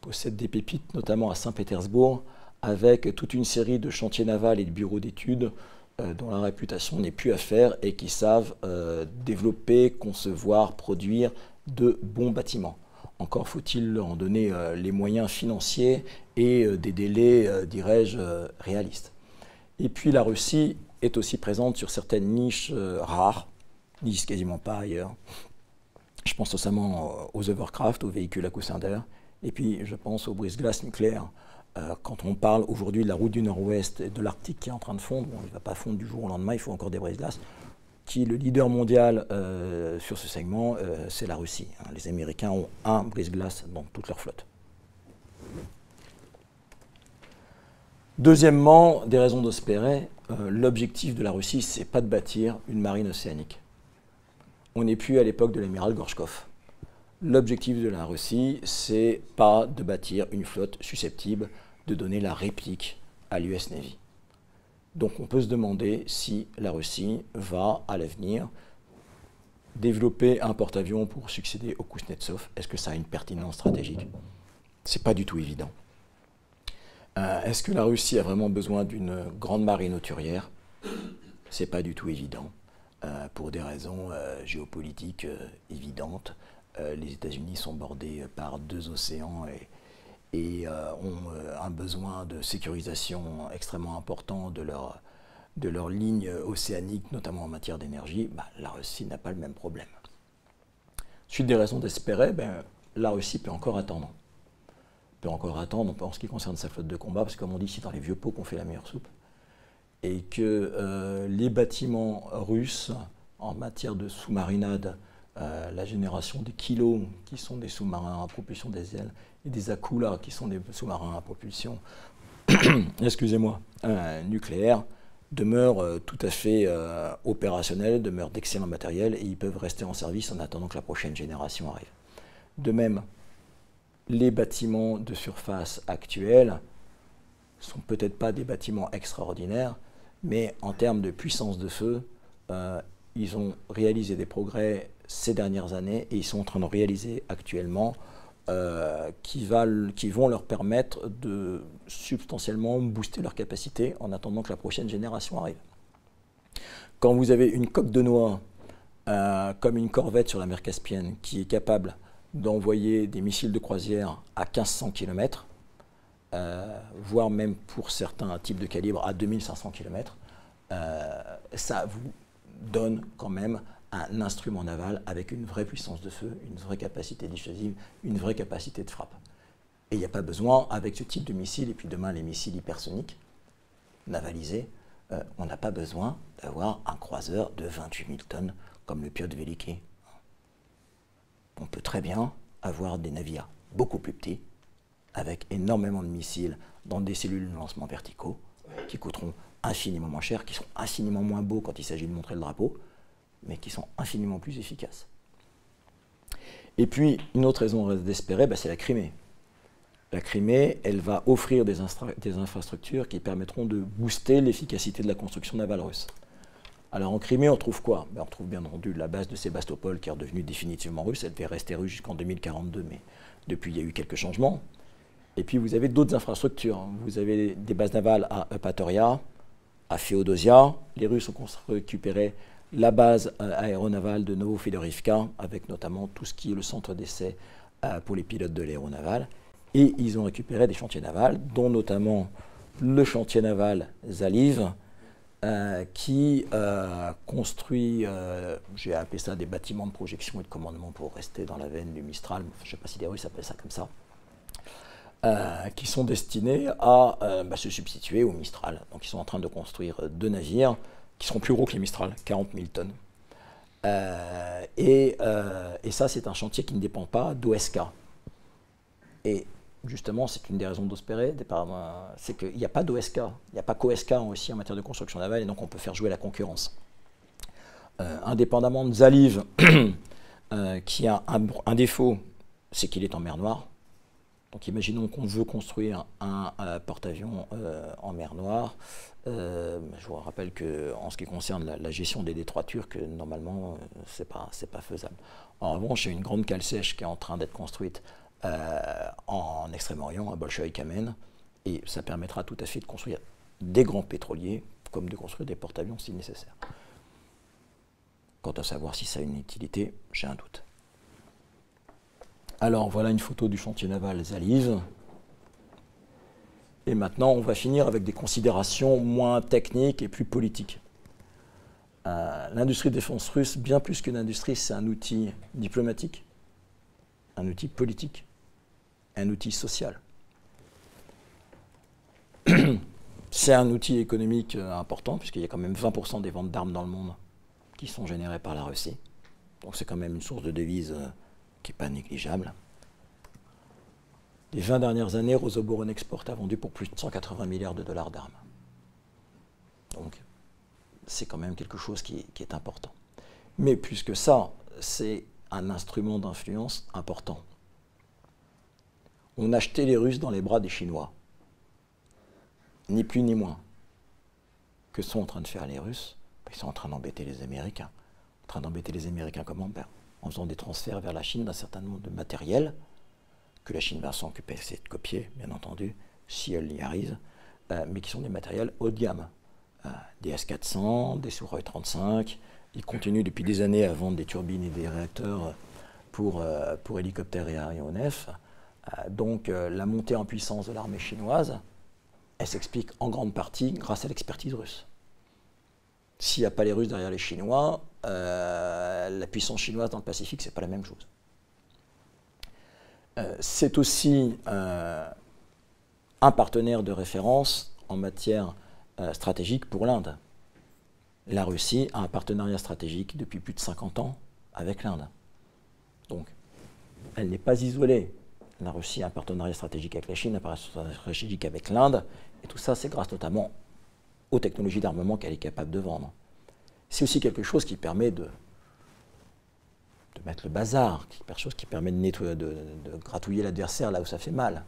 Speaker 2: Possède des pépites, notamment à Saint-Pétersbourg, avec toute une série de chantiers navals et de bureaux d'études euh, dont la réputation n'est plus à faire et qui savent euh, développer, concevoir, produire de bons bâtiments. Encore faut-il en donner euh, les moyens financiers et euh, des délais, euh, dirais-je, réalistes. Et puis la Russie est aussi présente sur certaines niches rares, niches quasiment pas ailleurs. Je pense notamment aux overcraft, aux véhicules à coussin d'air, et puis je pense aux brise-glaces nucléaires. Quand on parle aujourd'hui de la route du Nord-Ouest et de l'Arctique qui est en train de fondre, il ne va pas fondre du jour au lendemain, il faut encore des brise-glaces. Qui est le leader mondial euh, sur ce segment, euh, c'est la Russie. hein. Les Américains ont un brise-glace dans toute leur flotte. Deuxièmement, des raisons d'espérer, euh, l'objectif de la Russie, c'est pas de bâtir une marine océanique. On n'est plus à l'époque de l'amiral Gorchkov. L'objectif de la Russie, c'est pas de bâtir une flotte susceptible de donner la réplique à l'US Navy. Donc on peut se demander si la Russie va, à l'avenir, développer un porte-avions pour succéder au Kuznetsov. Est-ce que ça a une pertinence stratégique? C'est pas du tout évident. Euh, Est-ce que la Russie a vraiment besoin d'une grande marine auturière? C'est pas du tout évident, euh, pour des raisons euh, géopolitiques évidentes. Les États-Unis sont bordés par deux océans et, et, euh, ont euh, un besoin de sécurisation extrêmement important de leur, de leur ligne océanique, notamment en matière d'énergie. Bah, la Russie n'a pas le même problème. Suite des raisons d'espérer, ben, la Russie peut encore attendre peut encore attendre en ce qui concerne sa flotte de combat, parce que comme on dit, c'est dans les vieux pots qu'on fait la meilleure soupe, et que euh, les bâtiments russes en matière de sous-marinade, la génération des kilos, qui sont des sous-marins à propulsion diesel, et des Akula, qui sont des sous-marins à propulsion, excusez-moi, nucléaire, demeurent euh, tout à fait euh, opérationnels, demeurent d'excellents matériels, et ils peuvent rester en service en attendant que la prochaine génération arrive. De même, les bâtiments de surface actuels sont peut-être pas des bâtiments extraordinaires, mais en termes de puissance de feu, euh, ils ont réalisé des progrès ces dernières années et ils sont en train de réaliser actuellement euh, qui, va, qui vont leur permettre de substantiellement booster leur capacité en attendant que la prochaine génération arrive. Quand vous avez une coque de noix euh, comme une corvette sur la mer Caspienne qui est capable d'envoyer des missiles de croisière à 1500 km, euh, voire même pour certains types de calibre à 2500 km, ça vous donne quand même un instrument naval avec une vraie puissance de feu, une vraie capacité dissuasive, une vraie capacité de frappe. Et il n'y a pas besoin, avec ce type de missile, et puis demain les missiles hypersoniques, navalisés, euh, on n'a pas besoin d'avoir un croiseur de 28 000 tonnes comme le Piotr Veliki. On peut très bien avoir des navires beaucoup plus petits, avec énormément de missiles dans des cellules de lancement verticaux, qui coûteront infiniment moins cher, qui sont infiniment moins beaux quand il s'agit de montrer le drapeau, mais qui sont infiniment plus efficaces. Et puis, une autre raison d'espérer, bah, c'est la Crimée. La Crimée, elle va offrir des, infrastructures qui permettront de booster l'efficacité de la construction navale russe. Alors en Crimée, on trouve quoi? Ben, On trouve bien entendu la base de Sébastopol qui est redevenue définitivement russe. Elle devait rester russe jusqu'en 2042, mais depuis, il y a eu quelques changements. Et puis vous avez d'autres infrastructures. Vous avez des bases navales à Eupatoria, à Féodosia. Les Russes ont récupéré la base aéronavale de Novofedorivka, avec notamment tout ce qui est le centre d'essai pour les pilotes de l'aéronaval. Et ils ont récupéré des chantiers navals, dont notamment le chantier naval Zaliv, euh, qui euh, construit, euh, j'ai appelé ça des bâtiments de projection et de commandement pour rester dans la veine du Mistral, je ne sais pas si les Russes appellent ça comme ça, qui sont destinés à bah, se substituer au Mistral. Donc ils sont en train de construire deux navires qui seront plus gros que les Mistral, 40 000 tonnes. Euh, et, euh, et ça, c'est un chantier qui ne dépend pas d'OSK. Et justement, c'est une des raisons d'Ospérer, c'est qu'il n'y a pas d'OSK, il n'y a pas qu'OSK aussi en matière de construction navale, et donc on peut faire jouer la concurrence. Euh, indépendamment de Zaliv, euh, qui a un défaut, c'est qu'il est en mer Noire. Donc imaginons qu'on veut construire un, un porte-avions euh, en mer Noire. Euh, je vous rappelle que en ce qui concerne la, gestion des détroits turcs, normalement, euh, c'est pas pas faisable. En revanche, il y a une grande cale sèche qui est en train d'être construite euh, en Extrême-Orient, à Bolchoï-Kamen, et ça permettra tout à fait de construire des grands pétroliers, comme de construire des porte-avions si nécessaire. Quant à savoir si ça a une utilité, j'ai un doute. Alors voilà une photo du chantier naval Zaliv. Et maintenant, on va finir avec des considérations moins techniques et plus politiques. Euh, L'industrie de défense russe, bien plus qu'une industrie, c'est un outil diplomatique, un outil politique, un outil social. C'est un outil économique euh, important, puisqu'il y a quand même 20% des ventes d'armes dans le monde qui sont générées par la Russie. Donc c'est quand même une source de devises euh, qui n'est pas négligeable. Les 20 dernières années, Rosoboron Export a vendu pour plus de 180 milliards de dollars d'armes. Donc, c'est quand même quelque chose qui, est important. Mais plus que ça, c'est un instrument d'influence important. On achetait les Russes dans les bras des Chinois. Ni plus ni moins. Que sont en train de faire les Russes Ils sont en train d'embêter les Américains. En train d'embêter les Américains comment ben, En faisant des transferts vers la Chine d'un certain nombre de matériel que la Chine va s'occuper de copier, bien entendu, si elle y arrive, euh, mais qui sont des matériels haut de gamme. Euh, des S400, des Sukhoi 35. Ils continuent depuis des années à vendre des turbines et des réacteurs pour, euh, pour hélicoptères et aéronefs. Donc la montée en puissance de l'armée chinoise, elle s'explique en grande partie grâce à l'expertise russe. S'il n'y a pas les Russes derrière les Chinois, la puissance chinoise dans le Pacifique, c'est pas la même chose. Euh, c'est aussi euh, un partenaire de référence en matière euh, stratégique pour l'Inde. La Russie a un partenariat stratégique depuis plus de 50 ans avec l'Inde. Donc, elle n'est pas isolée. La Russie a un partenariat stratégique avec la Chine, un partenariat stratégique avec l'Inde, et tout ça, c'est grâce notamment aux technologies d'armement qu'elle est capable de vendre. C'est aussi quelque chose qui permet de, de mettre le bazar, quelque chose qui permet de, nettoyer, de, gratouiller l'adversaire là où ça fait mal.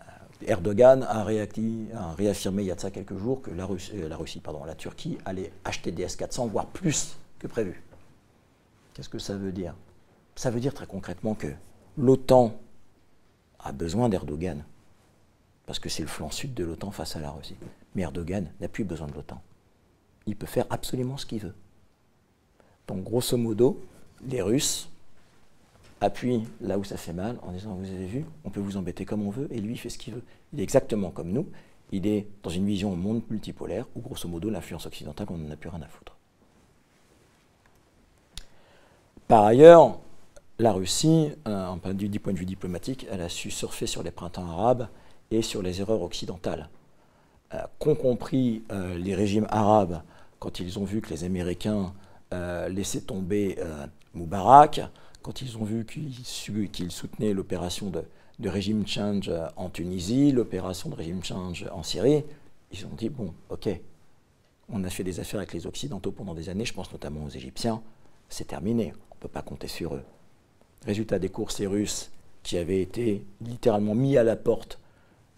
Speaker 2: Euh, Erdogan a, a, réaffirmé il y a de ça quelques jours que la Russie, euh, pardon, la Turquie allait acheter des S-400, voire plus que prévu. Qu'est-ce que ça veut dire? Ça veut dire très concrètement que l'OTAN a besoin d'Erdogan, parce que c'est le flanc sud de l'OTAN face à la Russie. Mais Erdogan n'a plus besoin de l'OTAN. Il peut faire absolument ce qu'il veut. Donc grosso modo, les Russes appuient là où ça fait mal en disant Vous avez vu, on peut vous embêter comme on veut, et lui, fait ce qu'il veut. Il est exactement comme nous. Il est dans une vision monde multipolaire où, grosso modo, l'influence occidentale, on n'en a plus rien à foutre. Par ailleurs, la Russie, euh, du point de vue diplomatique, elle a su surfer sur les printemps arabes et sur les erreurs occidentales. Euh, qu'ont compris euh, les régimes arabes quand ils ont vu que les Américains euh, laissaient tomber euh, Moubarak, quand ils ont vu qu'ils qu soutenaient l'opération de, de, régime change en Tunisie, l'opération de régime change en Syrie, ils ont dit bon, ok, on a fait des affaires avec les Occidentaux pendant des années, je pense notamment aux Égyptiens, c'est terminé, on ne peut pas compter sur eux. Résultat des courses, les Russes, qui avaient été littéralement mis à la porte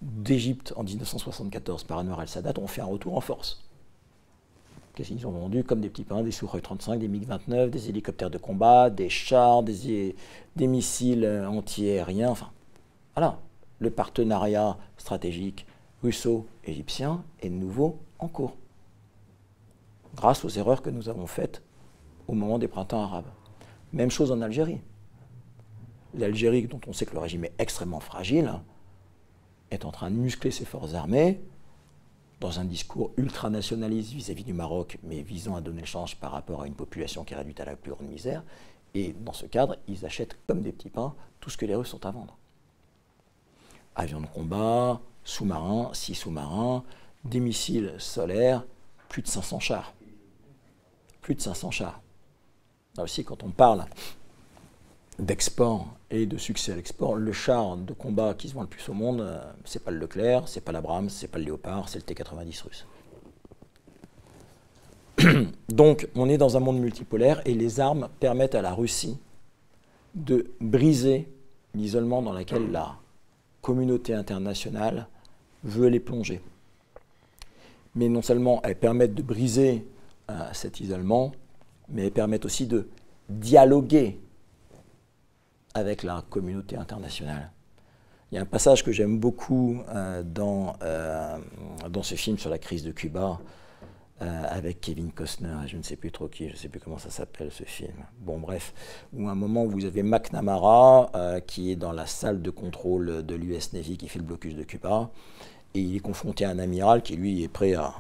Speaker 2: d'Égypte en 1974 par Anwar al-Sadat, ont fait un retour en force. Qu'est-ce qu'ils ont vendu comme des petits pains, des Sukhoi 35, des MiG-29, des hélicoptères de combat, des chars, des, missiles anti-aériens. Enfin, voilà. Le partenariat stratégique russo-égyptien est de nouveau en cours. Grâce aux erreurs que nous avons faites au moment des printemps arabes. Même chose en Algérie. L'Algérie, dont on sait que le régime est extrêmement fragile, est en train de muscler ses forces armées dans un discours ultranationaliste vis-à-vis du Maroc, mais visant à donner le change par rapport à une population qui est réduite à la plus grande misère. Et dans ce cadre, ils achètent comme des petits pains tout ce que les Russes sont à vendre. Avions de combat, sous-marins, six sous-marins, des missiles solaires, plus de 500 chars. Plus de 500 chars. Là aussi, quand on parle d'export et de succès à l'export, le char de combat qui se vend le plus au monde, euh, c'est pas le Leclerc, c'est pas l'Abrams, c'est pas le Léopard, c'est le T-90 russe. Donc, on est dans un monde multipolaire et les armes permettent à la Russie de briser l'isolement dans lequel la communauté internationale veut les plonger. Mais non seulement elles permettent de briser euh, cet isolement, mais elles permettent aussi de dialoguer avec la communauté internationale. Il y a un passage que j'aime beaucoup euh, dans, euh, dans ce film sur la crise de Cuba, euh, avec Kevin Costner, je ne sais plus trop qui, je ne sais plus comment ça s'appelle ce film. Bon, bref, où un moment vous avez McNamara qui est dans la salle de contrôle de l'US Navy qui fait le blocus de Cuba, et il est confronté à un amiral qui lui est prêt à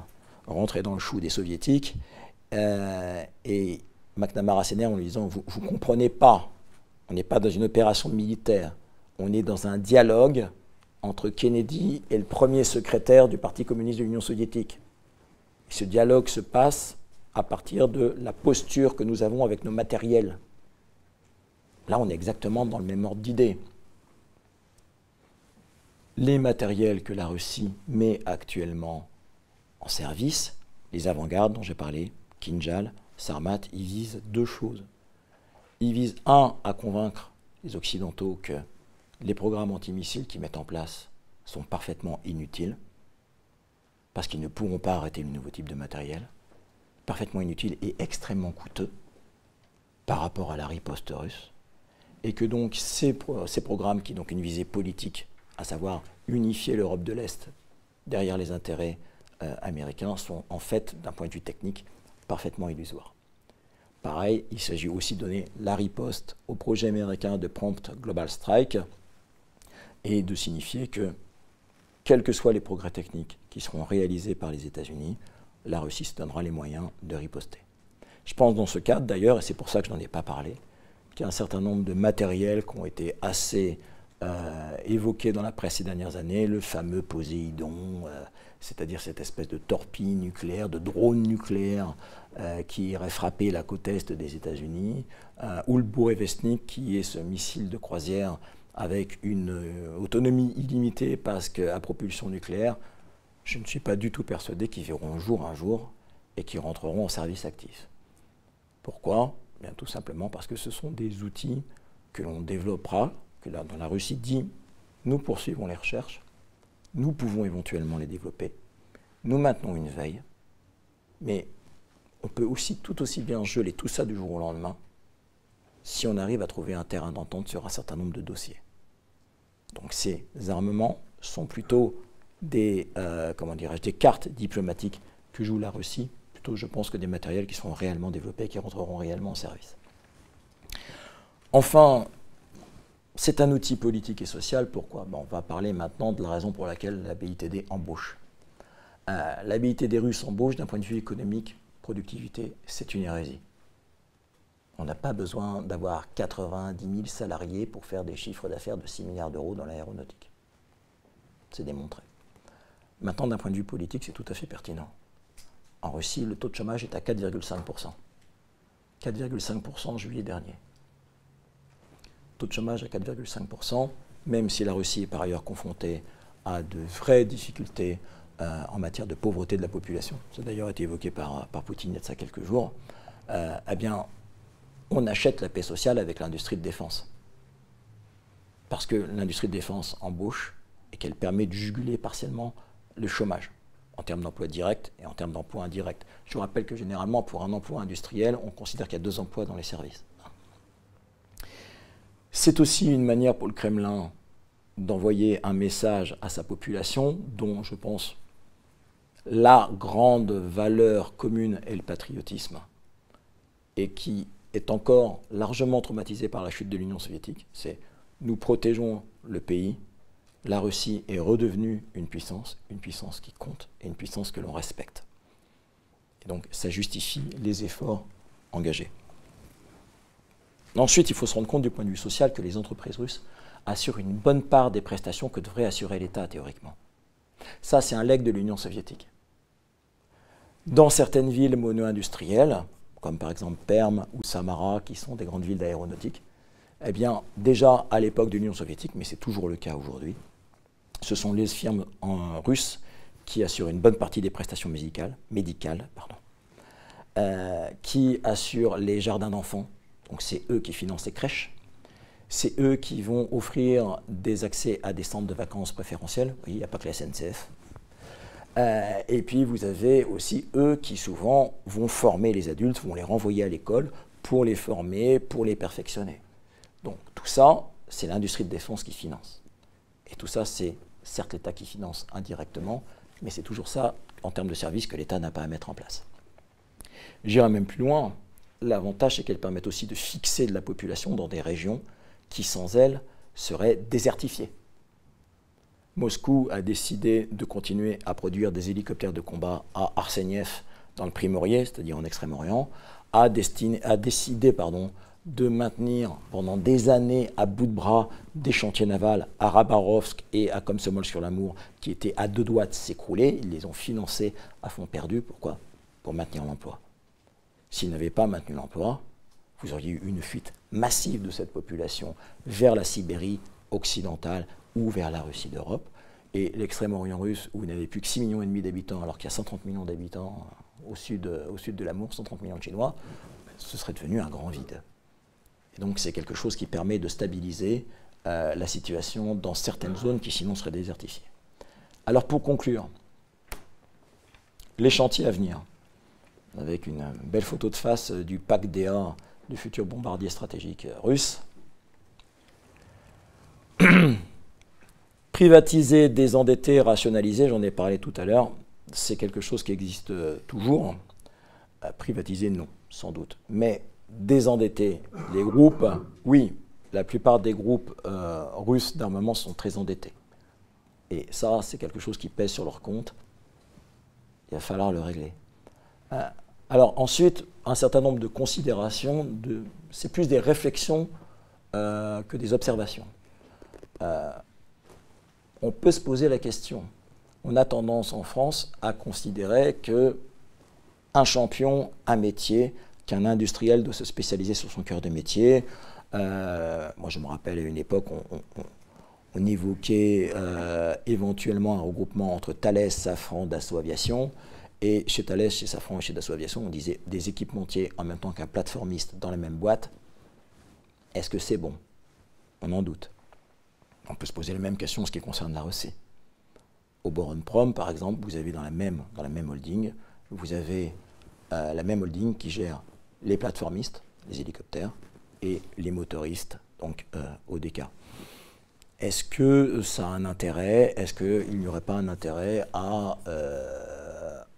Speaker 2: rentrer dans le chou des soviétiques, et McNamara s'énerve en lui disant Vous ne comprenez pas, on n'est pas dans une opération militaire, on est dans un dialogue entre Kennedy et le premier secrétaire du Parti communiste de l'Union soviétique. Ce dialogue se passe à partir de la posture que nous avons avec nos matériels. Là, on est exactement dans le même ordre d'idée. Les matériels que la Russie met actuellement en service, les avant-gardes dont j'ai parlé, Kinjal, Sarmat, ils visent deux choses. Ils visent, un, à convaincre les Occidentaux que les programmes antimissiles qu'ils mettent en place sont parfaitement inutiles, parce qu'ils ne pourront pas arrêter le nouveau type de matériel, parfaitement inutile et extrêmement coûteux par rapport à la riposte russe, et que donc ces programmes qui ont une visée politique, à savoir unifier l'Europe de l'Est derrière les intérêts euh, américains, sont en fait, d'un point de vue technique, parfaitement illusoires. Pareil, il s'agit aussi de donner la riposte au projet américain de Prompt Global Strike et de signifier que quels que soient les progrès techniques qui seront réalisés par les États-Unis, la Russie se donnera les moyens de riposter. Je pense dans ce cadre d'ailleurs, et c'est pour ça que je n'en ai pas parlé, qu'il y a un certain nombre de matériels qui ont été assez euh, évoqués dans la presse ces dernières années, le fameux Poséidon, euh, c'est-à-dire cette espèce de torpille nucléaire, de drone nucléaire euh, qui irait frapper la côte est des États-Unis, ou le Burevestnik qui est ce missile de croisière avec une euh, autonomie illimitée parce qu'à propulsion nucléaire, je ne suis pas du tout persuadé qu'ils verront jour un jour et qu'ils rentreront en service actif. Pourquoi? Bien, Tout simplement parce que ce sont des outils que l'on développera, que dont la Russie dit nous poursuivons les recherches, nous pouvons éventuellement les développer, nous maintenons une veille, mais on peut aussi tout aussi bien geler tout ça du jour au lendemain si on arrive à trouver un terrain d'entente sur un certain nombre de dossiers. Donc ces armements sont plutôt des, euh, des cartes diplomatiques que joue la Russie, plutôt je pense que des matériels qui seront réellement développés et qui rentreront réellement en service. Enfin, c'est un outil politique et social. Pourquoi? Ben, On va parler maintenant de la raison pour laquelle la BITD embauche. Euh, la BITD russe embauche d'un point de vue économique, productivité, c'est une hérésie. On n'a pas besoin d'avoir 90 000 salariés pour faire des chiffres d'affaires de 6 milliards d'euros dans l'aéronautique. C'est démontré. Maintenant, d'un point de vue politique, c'est tout à fait pertinent. En Russie, le taux de chômage est à 4,5%. 4,5% en juillet dernier. De chômage à 4,5%, même si la Russie est par ailleurs confrontée à de vraies difficultés euh, en matière de pauvreté de la population. Ça a d'ailleurs été évoqué par, par Poutine il y a de ça quelques jours. Euh, eh bien, on achète la paix sociale avec l'industrie de défense. Parce que l'industrie de défense embauche et qu'elle permet de juguler partiellement le chômage en termes d'emploi direct et en termes d'emploi indirect. Je vous rappelle que généralement, pour un emploi industriel, on considère qu'il y a deux emplois dans les services. C'est aussi une manière pour le Kremlin d'envoyer un message à sa population dont je pense la grande valeur commune est le patriotisme et qui est encore largement traumatisé par la chute de l'Union soviétique. C'est nous protégeons le pays, la Russie est redevenue une puissance, une puissance qui compte et une puissance que l'on respecte. Et donc ça justifie les efforts engagés. Ensuite, il faut se rendre compte du point de vue social que les entreprises russes assurent une bonne part des prestations que devrait assurer l'État théoriquement. Ça, c'est un legs de l'Union soviétique. Dans certaines villes mono-industrielles, comme par exemple Perm ou Samara, qui sont des grandes villes d'aéronautique, eh bien, déjà à l'époque de l'Union soviétique, mais c'est toujours le cas aujourd'hui, ce sont les firmes russes qui assurent une bonne partie des prestations musicales, médicales, pardon, euh, qui assurent les jardins d'enfants. Donc c'est eux qui financent les crèches. C'est eux qui vont offrir des accès à des centres de vacances préférentiels. Oui, il n'y a pas que la SNCF. Euh, et puis vous avez aussi eux qui souvent vont former les adultes, vont les renvoyer à l'école pour les former, pour les perfectionner. Donc tout ça, c'est l'industrie de défense qui finance. Et tout ça, c'est certes l'État qui finance indirectement, mais c'est toujours ça, en termes de services, que l'État n'a pas à mettre en place. J'irai même plus loin. L'avantage, c'est qu'elles permettent aussi de fixer de la population dans des régions qui, sans elles, seraient désertifiées. Moscou a décidé de continuer à produire des hélicoptères de combat à Arseniev, dans le Primorier, c'est-à-dire en Extrême-Orient, a, décidé de maintenir pendant des années à bout de bras des chantiers navals à Rabarovsk et à Komsomol-sur-l'Amour qui étaient à deux doigts de s'écrouler. Ils les ont financés à fond perdu. Pourquoi? Pour maintenir l'emploi. S'ils n'avaient pas maintenu l'emploi, vous auriez eu une fuite massive de cette population vers la Sibérie occidentale ou vers la Russie d'Europe. Et l'extrême-orient russe, où vous n'avez plus que 6 millions d'habitants, alors qu'il y a 130 millions d'habitants au sud, au sud de l'Amour, 130 millions de Chinois, ce serait devenu un grand vide. Et donc c'est quelque chose qui permet de stabiliser euh, la situation dans certaines zones qui sinon seraient désertifiées. Alors pour conclure, les chantiers à venir, avec une belle photo de face du pack DA du futur bombardier stratégique russe. Privatiser, désendetter, rationaliser, j'en ai parlé tout à l'heure, c'est quelque chose qui existe toujours. Euh, privatiser, non, sans doute. Mais désendetter les groupes, oui, la plupart des groupes euh, russes d'armement sont très endettés. Et ça, c'est quelque chose qui pèse sur leur compte. Il va falloir le régler. Euh, alors ensuite, un certain nombre de considérations, c'est plus des réflexions euh, que des observations. on peut se poser la question. On a tendance en France à considérer que un champion, un métier, qu'un industriel doit se spécialiser sur son cœur de métier. Euh, moi, je me rappelle à une époque, on, évoquait euh, éventuellement un regroupement entre Thales, Safran, Dassault Aviation. Et chez Thales, chez Safran et chez Dassault Aviation, on disait des équipementiers en même temps qu'un plateformiste dans la même boîte. Est-ce que c'est bon? On en doute. On peut se poser la même question en ce qui concerne la Russie. Au Boron Prom, par exemple, vous avez dans la même, dans la même holding, vous avez euh, la même holding qui gère les plateformistes, les hélicoptères, et les motoristes, donc euh, ODK. Est-ce que ça a un intérêt? Est-ce qu'il n'y aurait pas un intérêt à, euh,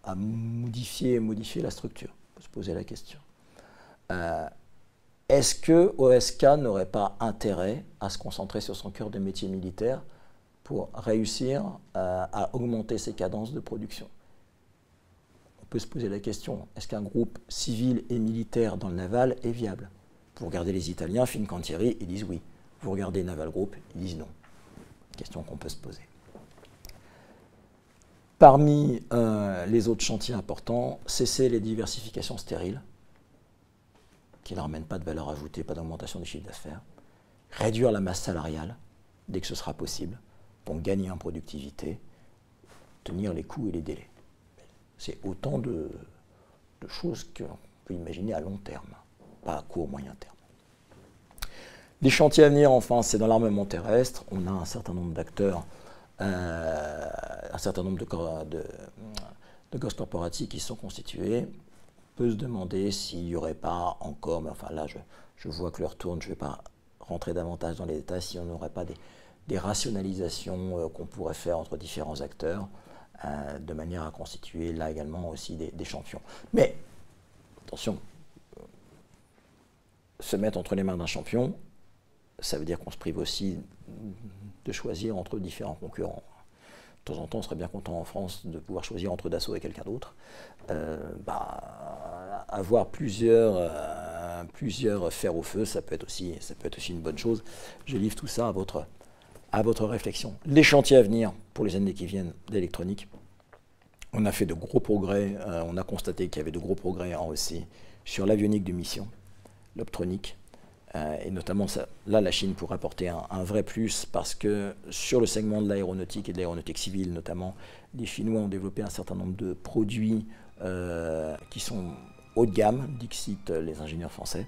Speaker 2: à modifier, modifier la structure On peut se poser la question. Euh, est-ce que OSK n'aurait pas intérêt à se concentrer sur son cœur de métier militaire pour réussir à augmenter ses cadences de production? Peut se poser la question, est-ce qu'un groupe civil et militaire dans le naval est viable? Vous regardez les Italiens, Fincantieri, ils disent oui. Vous regardez Naval Group, ils disent non. Question qu'on peut se poser. Parmi euh, les autres chantiers importants, cesser les diversifications stériles, qui ne ramènent pas de valeur ajoutée, pas d'augmentation des chiffres d'affaires. Réduire la masse salariale, dès que ce sera possible, pour gagner en productivité, tenir les coûts et les délais. C'est autant de, choses qu'on peut imaginer à long terme, pas à court, moyen terme. Les chantiers à venir, enfin, c'est dans l'armement terrestre. On a un certain nombre d'acteurs, un certain nombre de, de, gosses corporatifs qui sont constitués. On peut se demander s'il n'y aurait pas encore, mais enfin là, je, vois que l'heure tourne, je ne vais pas rentrer davantage dans les détails, si on n'aurait pas des, rationalisations euh, qu'on pourrait faire entre différents acteurs. Euh, de manière à constituer là également aussi des, champions. Mais attention, se mettre entre les mains d'un champion, ça veut dire qu'on se prive aussi de choisir entre différents concurrents. De temps en temps, on serait bien content en France de pouvoir choisir entre Dassault et quelqu'un d'autre. Euh, bah, avoir plusieurs, euh, plusieurs fers au feu, ça peut, être aussi, ça peut être aussi une bonne chose. Je livre tout ça à votre, à votre réflexion. Les chantiers à venir pour les années qui viennent d'électronique. On a fait de gros progrès, euh, on a constaté qu'il y avait de gros progrès en Russie sur l'avionique de mission, l'optronique. Euh, et notamment, là, la Chine pourrait apporter un, vrai plus parce que sur le segment de l'aéronautique et de l'aéronautique civile, notamment, les Chinois ont développé un certain nombre de produits euh, qui sont haut de gamme, Dixit, les ingénieurs français.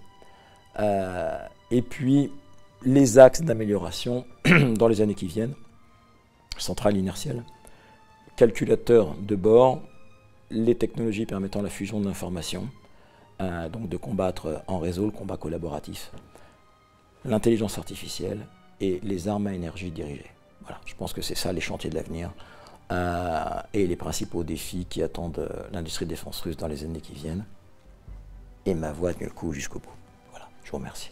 Speaker 2: Euh, et puis, les axes d'amélioration dans les années qui viennent, centrale inertielle, calculateur de bord, les technologies permettant la fusion de l'information, euh, donc de combattre en réseau le combat collaboratif, l'intelligence artificielle et les armes à énergie dirigées. Voilà, je pense que c'est ça les chantiers de l'avenir euh, et les principaux défis qui attendent euh, l'industrie de défense russe dans les années qui viennent. Et ma voix tient le coup jusqu'au bout. Voilà, je vous remercie.